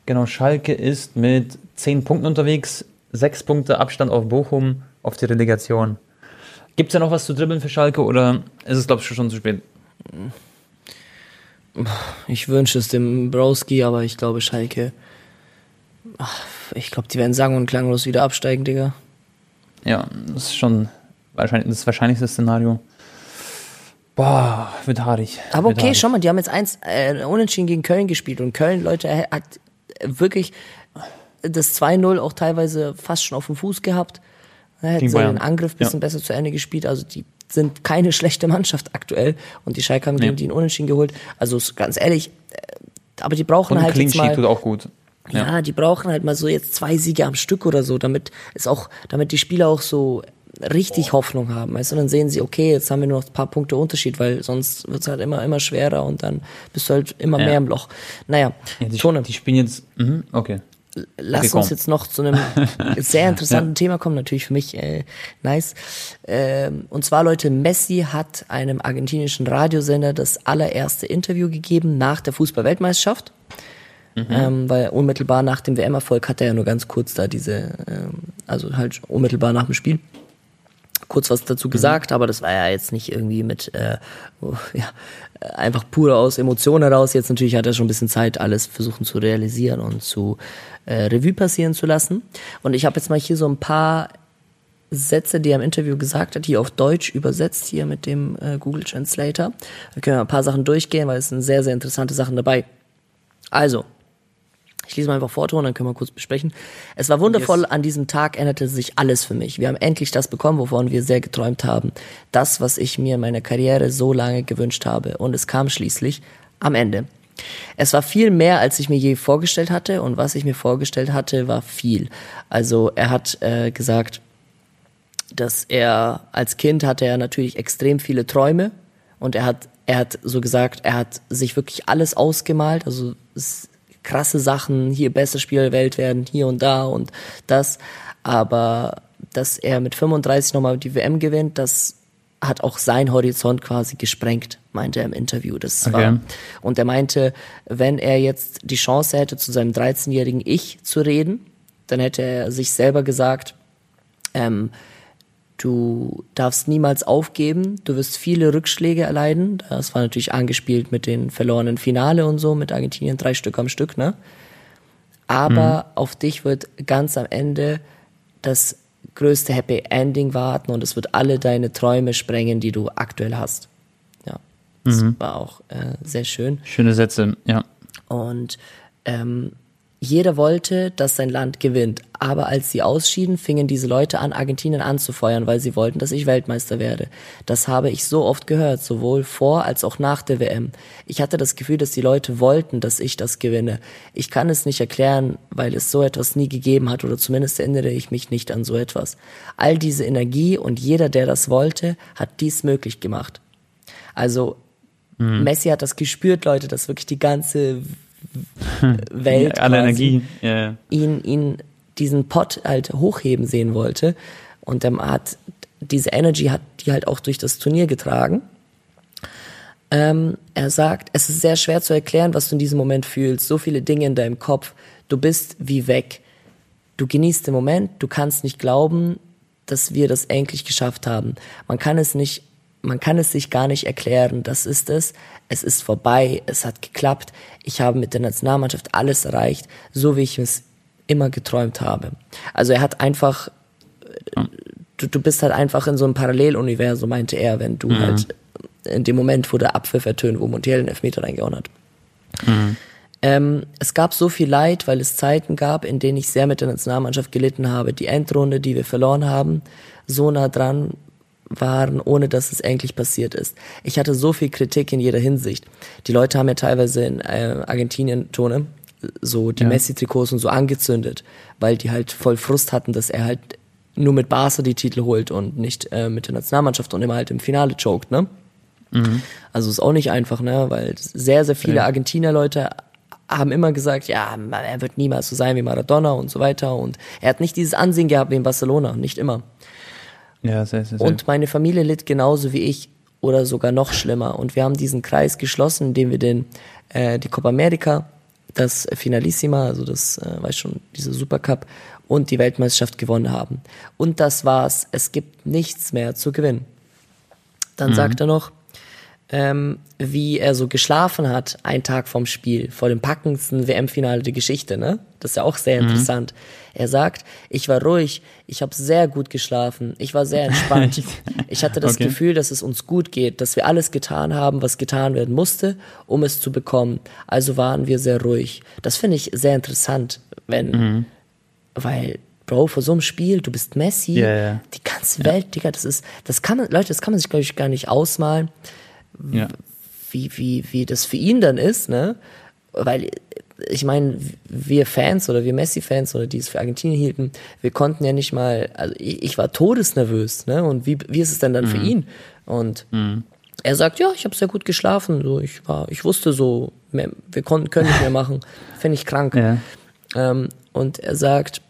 Genau, Schalke ist mit 10 Punkten unterwegs, 6 Punkte Abstand auf Bochum, auf die Relegation. Gibt es da noch was zu dribbeln für Schalke oder ist es, glaube ich, schon zu spät? Ich wünsche es dem Browski, aber ich glaube Schalke. Ach, ich glaube, die werden sang- und klanglos wieder absteigen, Digga. Ja, das ist schon wahrscheinlich das wahrscheinlichste Szenario. Boah, wird haarig. Aber Wird okay, haarig. schau mal, die haben jetzt eins äh, unentschieden gegen Köln gespielt und Köln, Leute, er hat wirklich das 2-0 auch teilweise fast schon auf dem Fuß gehabt. Er hätte Gegen so den. Angriff ein bisschen Ja. besser zu Ende gespielt. Also die sind keine schlechte Mannschaft aktuell und die Schalke haben gegen Nee. die einen Unentschieden geholt. Also ist ganz ehrlich, äh, aber die brauchen Und halt Clean jetzt mal, tut auch gut. ja. die brauchen halt mal so jetzt zwei Siege am Stück oder so, damit es auch, damit die Spieler auch so richtig Hoffnung haben. Weißt du, dann sehen sie, okay, jetzt haben wir nur noch ein paar Punkte Unterschied, weil sonst wird es halt immer, immer schwerer und dann bist du halt immer Ja. mehr im Loch. Naja, Ja, die, Tone, die spielen jetzt. Mhm, okay. Lass okay, uns jetzt noch zu einem sehr interessanten Thema kommen, natürlich für mich äh, nice. Ähm, und zwar, Leute, Messi hat einem argentinischen Radiosender das allererste Interview gegeben nach der Fußball-Weltmeisterschaft. Ähm, weil unmittelbar nach dem WM-Erfolg hat er ja nur ganz kurz da diese, ähm, also halt unmittelbar nach dem Spiel kurz was dazu gesagt, aber das war ja jetzt nicht irgendwie mit, äh, oh, ja, einfach pur aus Emotionen heraus. Jetzt natürlich hat er schon ein bisschen Zeit, alles versuchen zu realisieren und zu äh, Revue passieren zu lassen. Und ich habe jetzt mal hier so ein paar Sätze, die er im Interview gesagt hat, hier auf Deutsch übersetzt, hier mit dem äh, Google Translator. Da können wir ein paar Sachen durchgehen, weil es sind sehr, sehr interessante Sachen dabei. Also, ich lese mal einfach vor, und dann können wir kurz besprechen. Es war wundervoll, an diesem Tag änderte sich alles für mich. Wir haben endlich das bekommen, wovon wir sehr geträumt haben. Das, was ich mir in meiner Karriere so lange gewünscht habe. Und es kam schließlich am Ende. Es war viel mehr, als ich mir je vorgestellt hatte. Und was ich mir vorgestellt hatte, war viel. Also er hat äh, gesagt, dass er als Kind hatte er natürlich extrem viele Träume und er hat er hat so gesagt, er hat sich wirklich alles ausgemalt, also krasse Sachen, hier beste Spieler der Welt werden, hier und da und das, aber dass er mit 35 nochmal die WM gewinnt, das hat auch sein Horizont quasi gesprengt, meinte er im Interview. Das Okay. war, und er meinte, wenn er jetzt die Chance hätte, zu seinem 13-jährigen Ich zu reden, dann hätte er sich selber gesagt, Ähm, du darfst niemals aufgeben, du wirst viele Rückschläge erleiden. Das war natürlich angespielt mit den verlorenen Finale und so, mit Argentinien drei Stück am Stück, ne? Aber mhm. auf dich wird ganz am Ende das größte Happy Ending warten und es wird alle deine Träume sprengen, die du aktuell hast. Ja, das mhm. war auch äh, sehr schön. Schöne Sätze, ja. Und ähm, jeder wollte, dass sein Land gewinnt. Aber als sie ausschieden, fingen diese Leute an, Argentinien anzufeuern, weil sie wollten, dass ich Weltmeister werde. Das habe ich so oft gehört, sowohl vor als auch nach der WM. Ich hatte das Gefühl, dass die Leute wollten, dass ich das gewinne. Ich kann es nicht erklären, weil es so etwas nie gegeben hat oder zumindest erinnere ich mich nicht an so etwas. All diese Energie und jeder, der das wollte, hat dies möglich gemacht. Also mhm. Messi hat das gespürt, Leute, dass wirklich die ganze Welt alle Energie ja. ihn ihn diesen Pot halt hochheben sehen wollte und er hat diese Energy hat die halt auch durch das Turnier getragen. Ähm, er sagt, es ist sehr schwer zu erklären, was du in diesem Moment fühlst. So viele Dinge in deinem Kopf. Du bist wie weg. Du genießt den Moment. Du kannst nicht glauben, dass wir das endlich geschafft haben. Man kann es nicht man kann es sich gar nicht erklären. Das ist es. Es ist vorbei. Es hat geklappt. Ich habe mit der Nationalmannschaft alles erreicht, so wie ich es immer geträumt habe. Also er hat einfach, du, du bist halt einfach in so einem Paralleluniversum, meinte er, wenn du mhm. halt in dem Moment, wo der Apfel vertönt, wo Montiel den Elfmeter reingehauen hat. Mhm. Ähm, es gab so viel Leid, weil es Zeiten gab, in denen ich sehr mit der Nationalmannschaft gelitten habe. Die Endrunde, die wir verloren haben, so nah dran waren, ohne dass es eigentlich passiert ist. Ich hatte so viel Kritik in jeder Hinsicht. Die Leute haben ja teilweise in äh, Argentinien Tone so die ja. Messi-Trikots und so angezündet, weil die halt voll Frust hatten, dass er halt nur mit Barca die Titel holt und nicht äh, mit der Nationalmannschaft und immer halt im Finale choked, ne? Mhm. Also ist auch nicht einfach, ne? Weil sehr, sehr viele ja. Argentinier-Leute haben immer gesagt, ja, er wird niemals so sein wie Maradona und so weiter. Und er hat nicht dieses Ansehen gehabt wie in Barcelona, nicht immer. Ja, sehr, sehr, sehr. Und meine Familie litt genauso wie ich oder sogar noch schlimmer. Und wir haben diesen Kreis geschlossen, indem wir den, äh, die Copa America, das Finalissima, also das, äh, weiß schon, diese Supercup und die Weltmeisterschaft gewonnen haben. Und das war's. Es gibt nichts mehr zu gewinnen. Dann mhm. sagt er noch, ähm, wie er so geschlafen hat, einen Tag vorm Spiel, vor dem packendsten WM-Finale der Geschichte, ne? Das ist ja auch sehr mhm. interessant. Er sagt, ich war ruhig, ich habe sehr gut geschlafen, ich war sehr entspannt. ich hatte das okay. Gefühl, dass es uns gut geht, dass wir alles getan haben, was getan werden musste, um es zu bekommen. Also waren wir sehr ruhig. Das finde ich sehr interessant, wenn, mhm. weil Bro, vor so einem Spiel, du bist Messi, yeah, yeah. die ganze Welt, Digga, das ist, das kann man, Leute, das kann man sich, glaube ich, gar nicht ausmalen ja. wie, wie, wie das für ihn dann ist, ne? Weil ich meine, wir Fans oder wir Messi-Fans oder die es für Argentinien hielten, wir konnten ja nicht mal, also ich, ich war todesnervös, ne? Und wie, wie ist es denn dann mhm. für ihn? Und mhm. er sagt, ja, ich habe sehr gut geschlafen, so ich war, ich wusste so, wir konnten, können nicht mehr machen, finde ich krank. Ja. Ähm, und er sagt,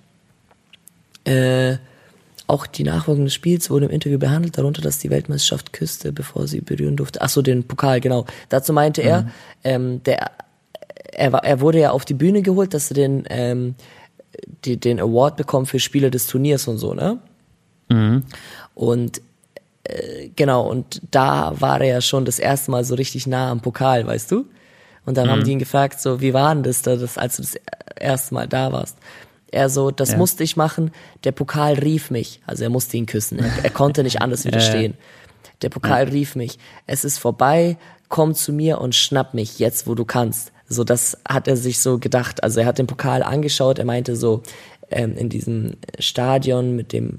äh, auch die Nachwirkungen des Spiels wurden im Interview behandelt, darunter, dass die Weltmeisterschaft küsste, bevor sie berühren durfte. Ach so, den Pokal, genau. Dazu meinte mhm. er, ähm, der, er, war, er wurde ja auf die Bühne geholt, dass er den, ähm, die, den Award bekommt für Spieler des Turniers und so, ne? Mhm. Und äh, genau, und da war er ja schon das erste Mal so richtig nah am Pokal, weißt du? Und dann mhm. haben die ihn gefragt, so, wie war denn das da, das, als du das erste Mal da warst? Er so, das ja. musste ich machen. Der Pokal rief mich. Also er musste ihn küssen. Er, er konnte nicht anders widerstehen. Der Pokal ja. rief mich. Es ist vorbei. Komm zu mir und schnapp mich jetzt, wo du kannst. So, das hat er sich so gedacht. Also er hat den Pokal angeschaut. Er meinte so, ähm, in diesem Stadion mit dem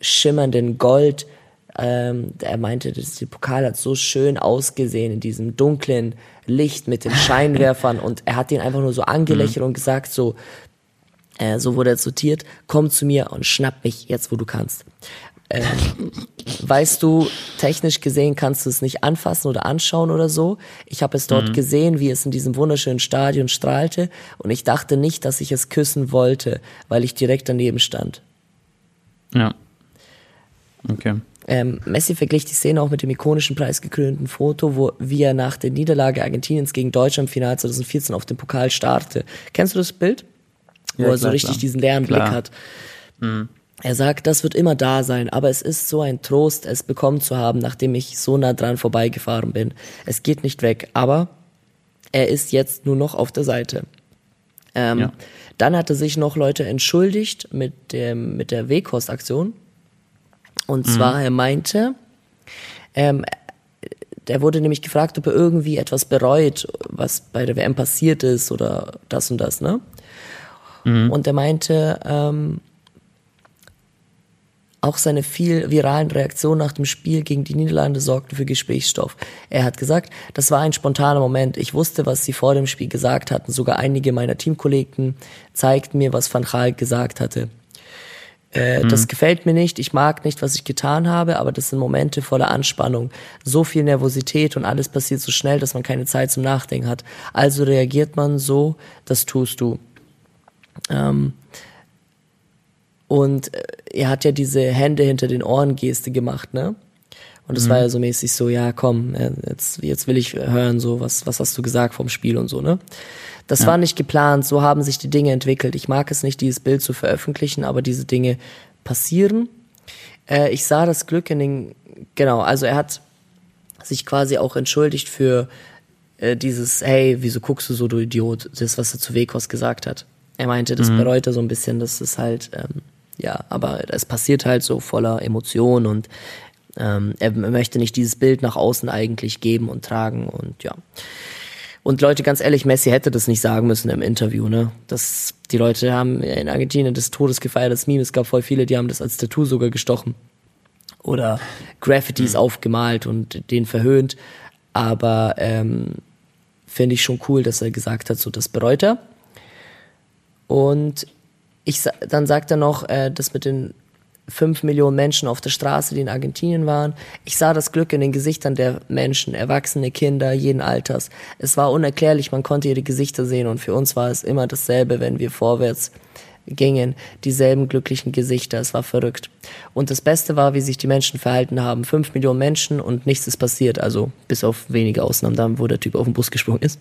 schimmernden Gold, ähm, er meinte, dass der Pokal hat so schön ausgesehen in diesem dunklen Licht mit den Scheinwerfern und er hat ihn einfach nur so angelächelt mhm. und gesagt so, äh, so wurde er zitiert, komm zu mir und schnapp mich jetzt, wo du kannst. Äh, weißt du, technisch gesehen kannst du es nicht anfassen oder anschauen oder so. Ich habe es dort mhm. gesehen, wie es in diesem wunderschönen Stadion strahlte und ich dachte nicht, dass ich es küssen wollte, weil ich direkt daneben stand. Ja. Okay. Ähm, Messi verglich die Szene auch mit dem ikonischen preisgekrönten Foto, wo wie er nach der Niederlage Argentiniens gegen Deutschland im Finale 2014 auf dem Pokal starrte. Kennst du das Bild? Wo ja, er so richtig klar. diesen leeren klar. Blick hat. Mhm. er sagt, das wird immer da sein, aber es ist so ein Trost, es bekommen zu haben, nachdem ich so nah dran vorbeigefahren bin. Es geht nicht weg, aber er ist jetzt nur noch auf der Seite. Ähm, ja. Dann hatte sich noch Leute entschuldigt mit dem mit der Wehkost-Aktion. Und mhm. zwar, er meinte, ähm, der wurde nämlich gefragt, ob er irgendwie etwas bereut, was bei der WM passiert ist oder das und das, ne? Mhm. Und er meinte, ähm, auch seine viel viralen Reaktionen nach dem Spiel gegen die Niederlande sorgten für Gesprächsstoff. Er hat gesagt, das war ein spontaner Moment. Ich wusste, was sie vor dem Spiel gesagt hatten. Sogar einige meiner Teamkollegen zeigten mir, was Van Gaal gesagt hatte. Äh, mhm. Das gefällt mir nicht. Ich mag nicht, was ich getan habe, aber das sind Momente voller Anspannung. So viel Nervosität und alles passiert so schnell, dass man keine Zeit zum Nachdenken hat. Also reagiert man so, das tust du. Ähm, und äh, er hat ja diese Hände hinter den Ohren Geste gemacht, ne? Und es mhm. war ja so mäßig so, ja, komm, äh, jetzt, jetzt will ich hören, so, was, was hast du gesagt vom Spiel und so, ne? Das ja. war nicht geplant, so haben sich die Dinge entwickelt. Ich mag es nicht, dieses Bild zu veröffentlichen, aber diese Dinge passieren. Äh, ich sah das Glück in den, genau, also er hat sich quasi auch entschuldigt für äh, dieses, hey, wieso guckst du so, du Idiot, das, was er zu Wekos gesagt hat. Er meinte, das mhm. bereut er so ein bisschen, das ist halt, ähm, ja, aber es passiert halt so voller Emotion und ähm, er möchte nicht dieses Bild nach außen eigentlich geben und tragen und ja. Und Leute, ganz ehrlich, Messi hätte das nicht sagen müssen im Interview, ne? Das, die Leute haben in Argentinien des Todes gefeiert, das Meme. Es gab voll viele, die haben das als Tattoo sogar gestochen. Oder Graffitis mhm. aufgemalt und den verhöhnt. Aber ähm, finde ich schon cool, dass er gesagt hat, so das bereut er. Und ich, dann sagt er noch, äh, das mit den fünf Millionen Menschen auf der Straße, die in Argentinien waren. Ich sah das Glück in den Gesichtern der Menschen, erwachsene Kinder, jeden Alters. Es war unerklärlich, man konnte ihre Gesichter sehen und für uns war es immer dasselbe, wenn wir vorwärts gingen, dieselben glücklichen Gesichter, es war verrückt. Und das Beste war, wie sich die Menschen verhalten haben. Fünf Millionen Menschen und nichts ist passiert, also bis auf wenige Ausnahmen, da wo der Typ auf den Bus gesprungen ist.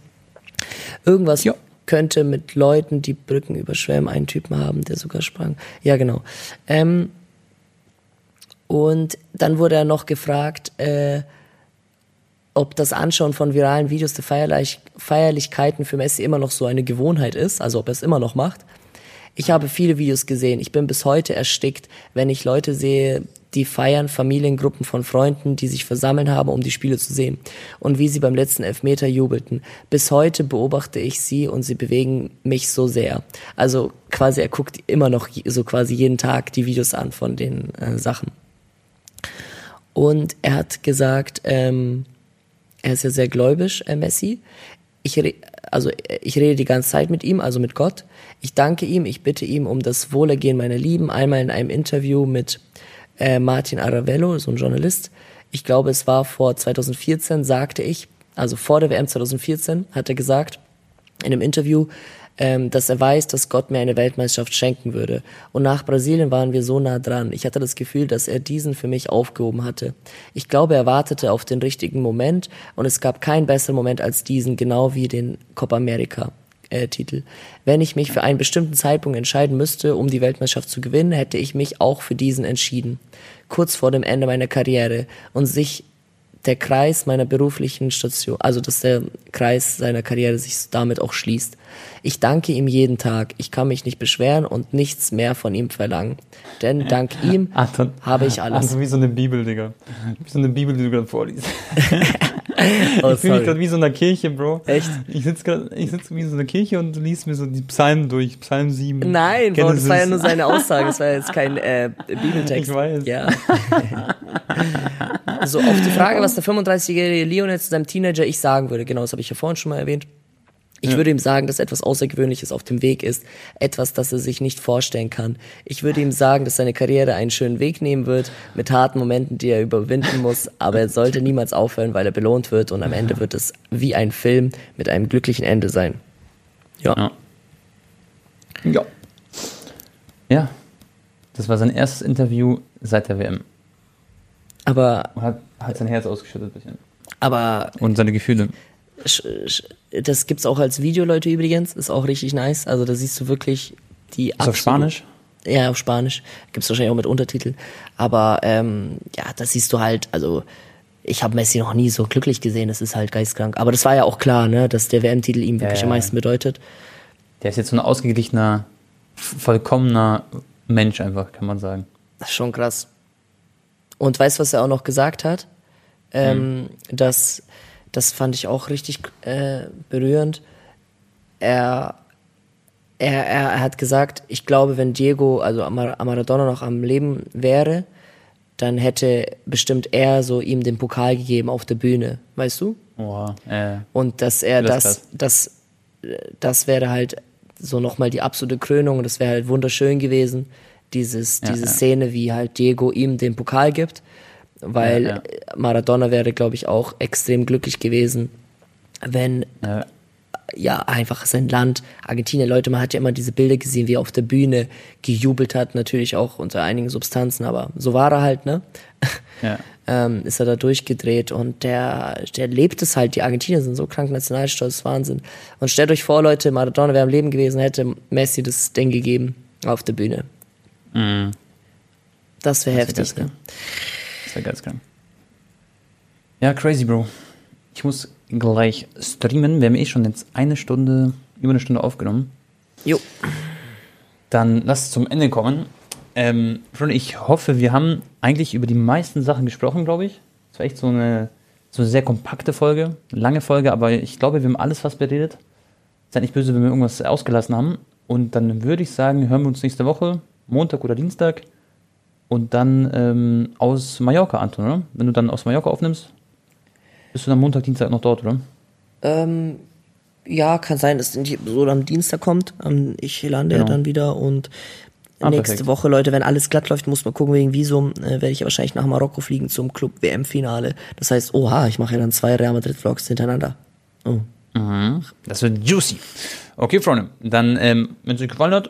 Irgendwas ja könnte mit Leuten, die Brücken überschwemmen, einen Typen haben, der sogar sprang. Ja, genau. Ähm, und dann wurde er noch gefragt, äh, ob das Anschauen von viralen Videos der Feierlich Feierlichkeiten für Messi immer noch so eine Gewohnheit ist, also ob er es immer noch macht. Ich habe viele Videos gesehen. Ich bin bis heute erstickt, wenn ich Leute sehe, die feiern, Familiengruppen von Freunden, die sich versammeln haben, um die Spiele zu sehen. Und wie sie beim letzten Elfmeter jubelten. Bis heute beobachte ich sie und sie bewegen mich so sehr. Also quasi, er guckt immer noch so quasi jeden Tag die Videos an von den äh, Sachen. Und er hat gesagt, ähm, er ist ja sehr gläubisch, äh, Messi. Ich, also ich rede die ganze Zeit mit ihm, also mit Gott. Ich danke ihm, ich bitte ihm um das Wohlergehen meiner Lieben. Einmal in einem Interview mit äh, Martin Aravello, so ein Journalist. Ich glaube, es war vor 2014, sagte ich, also vor der WM 2014, hat er gesagt in einem Interview, ähm, dass er weiß, dass Gott mir eine Weltmeisterschaft schenken würde. Und nach Brasilien waren wir so nah dran. Ich hatte das Gefühl, dass er diesen für mich aufgehoben hatte. Ich glaube, er wartete auf den richtigen Moment und es gab keinen besseren Moment als diesen, genau wie den Copa America äh, Titel. Wenn ich mich für einen bestimmten Zeitpunkt entscheiden müsste, um die Weltmeisterschaft zu gewinnen, hätte ich mich auch für diesen entschieden. Kurz vor dem Ende meiner Karriere und sich der Kreis meiner beruflichen Station, also dass der Kreis seiner Karriere sich damit auch schließt. Ich danke ihm jeden Tag. Ich kann mich nicht beschweren und nichts mehr von ihm verlangen. Denn dank ihm Anton, habe ich alles. Also wie so eine Bibel, Digga. Wie so eine Bibel, die du gerade vorliest. oh, ich fühle mich gerade wie so in einer Kirche, Bro. Echt? Ich sitze gerade, ich sitze wie so in einer Kirche und liest mir so die Psalmen durch, Psalm 7. Nein, Bro, das war ja nur seine Aussage, das war jetzt kein äh, Bibeltext. Ich weiß. Ja. so, auf die Frage, was der 35-jährige Lionel zu seinem Teenager ich sagen würde, genau, das habe ich ja vorhin schon mal erwähnt. Ich ja. würde ihm sagen, dass etwas Außergewöhnliches auf dem Weg ist, etwas, das er sich nicht vorstellen kann. Ich würde ihm sagen, dass seine Karriere einen schönen Weg nehmen wird, mit harten Momenten, die er überwinden muss, aber er sollte niemals aufhören, weil er belohnt wird und am Ende wird es wie ein Film mit einem glücklichen Ende sein. Ja. Ja. Ja. ja. Das war sein erstes Interview seit der WM. Aber. Hat, hat sein Herz ausgeschüttet ein bisschen. Aber. Und seine Gefühle. Das gibt's auch als Video, Leute, übrigens. Ist auch richtig nice. Also da siehst du wirklich die Ist auf Spanisch? Ja, auf Spanisch. Gibt's wahrscheinlich auch mit Untertitel. Aber ähm, ja, da siehst du halt, also ich habe Messi noch nie so glücklich gesehen, das ist halt geistkrank. Aber das war ja auch klar, ne, dass der WM-Titel ihm wirklich Ja, am ja. meisten bedeutet. Der ist jetzt so ein ausgeglichener, vollkommener Mensch einfach, kann man sagen. Das ist schon krass. Und weißt du, was er auch noch gesagt hat? Ähm, das, das fand ich auch richtig äh, berührend. Er, er, er, hat gesagt, ich glaube, wenn Diego, also Amar- Maradona noch am Leben wäre, dann hätte bestimmt er so ihm den Pokal gegeben auf der Bühne, weißt du? Boah, äh, Und dass er Das das, das, das wäre halt so nochmal die absolute Krönung und das wäre halt wunderschön gewesen, dieses, Ja, diese ja. Szene, wie halt Diego ihm den Pokal gibt, weil Ja, ja. Maradona wäre, glaube ich, auch extrem glücklich gewesen, wenn äh, ja einfach sein Land, Argentinien, Leute, man hat ja immer diese Bilder gesehen, wie er auf der Bühne gejubelt hat, natürlich auch unter einigen Substanzen, aber so war er halt, ne? ja. ähm, ist er da durchgedreht und der, der lebt es halt. Die Argentinier sind so krank nationalstolz, Wahnsinn. Und stellt euch vor, Leute, Maradona wäre am Leben gewesen, hätte Messi das Ding gegeben auf der Bühne. Mhm. Das wäre wär heftig, ne? krank. Das wäre ganz krank. Ja, crazy, Bro. Ich muss gleich streamen. Wir haben eh schon jetzt eine Stunde, über eine Stunde aufgenommen. Jo. Dann lass es zum Ende kommen. Ähm, schon, ich hoffe, wir haben eigentlich über die meisten Sachen gesprochen, glaube ich. Es war echt so eine, so eine sehr kompakte Folge, lange Folge, aber ich glaube, wir haben alles fast beredet. Seid nicht böse, wenn wir irgendwas ausgelassen haben. Und dann würde ich sagen, hören wir uns nächste Woche, Montag oder Dienstag. Und dann ähm, aus Mallorca, Anton, oder? Wenn du dann aus Mallorca aufnimmst, bist du dann Montag, Dienstag noch dort, oder? Ähm, ja, kann sein, dass die Episode am Dienstag kommt. Ähm, Ich lande ja Genau. dann wieder und Ah, nächste perfekt. Woche, Leute, wenn alles glatt läuft, muss man gucken wegen Visum, äh, werde ich ja wahrscheinlich nach Marokko fliegen zum Club WM-Finale. Das heißt, oha, ich mache ja dann zwei Real Madrid-Vlogs hintereinander. Oh. Das wird juicy. Okay, Freunde, dann, ähm, wenn es euch gefallen hat,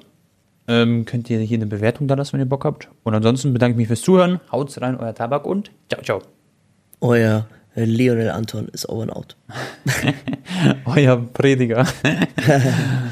ähm, könnt ihr hier eine Bewertung da lassen, wenn ihr Bock habt. Und ansonsten bedanke ich mich fürs Zuhören. Haut's rein, euer Tabak und ciao, ciao. Euer äh, Lionel Anton ist over and out. Euer Prediger.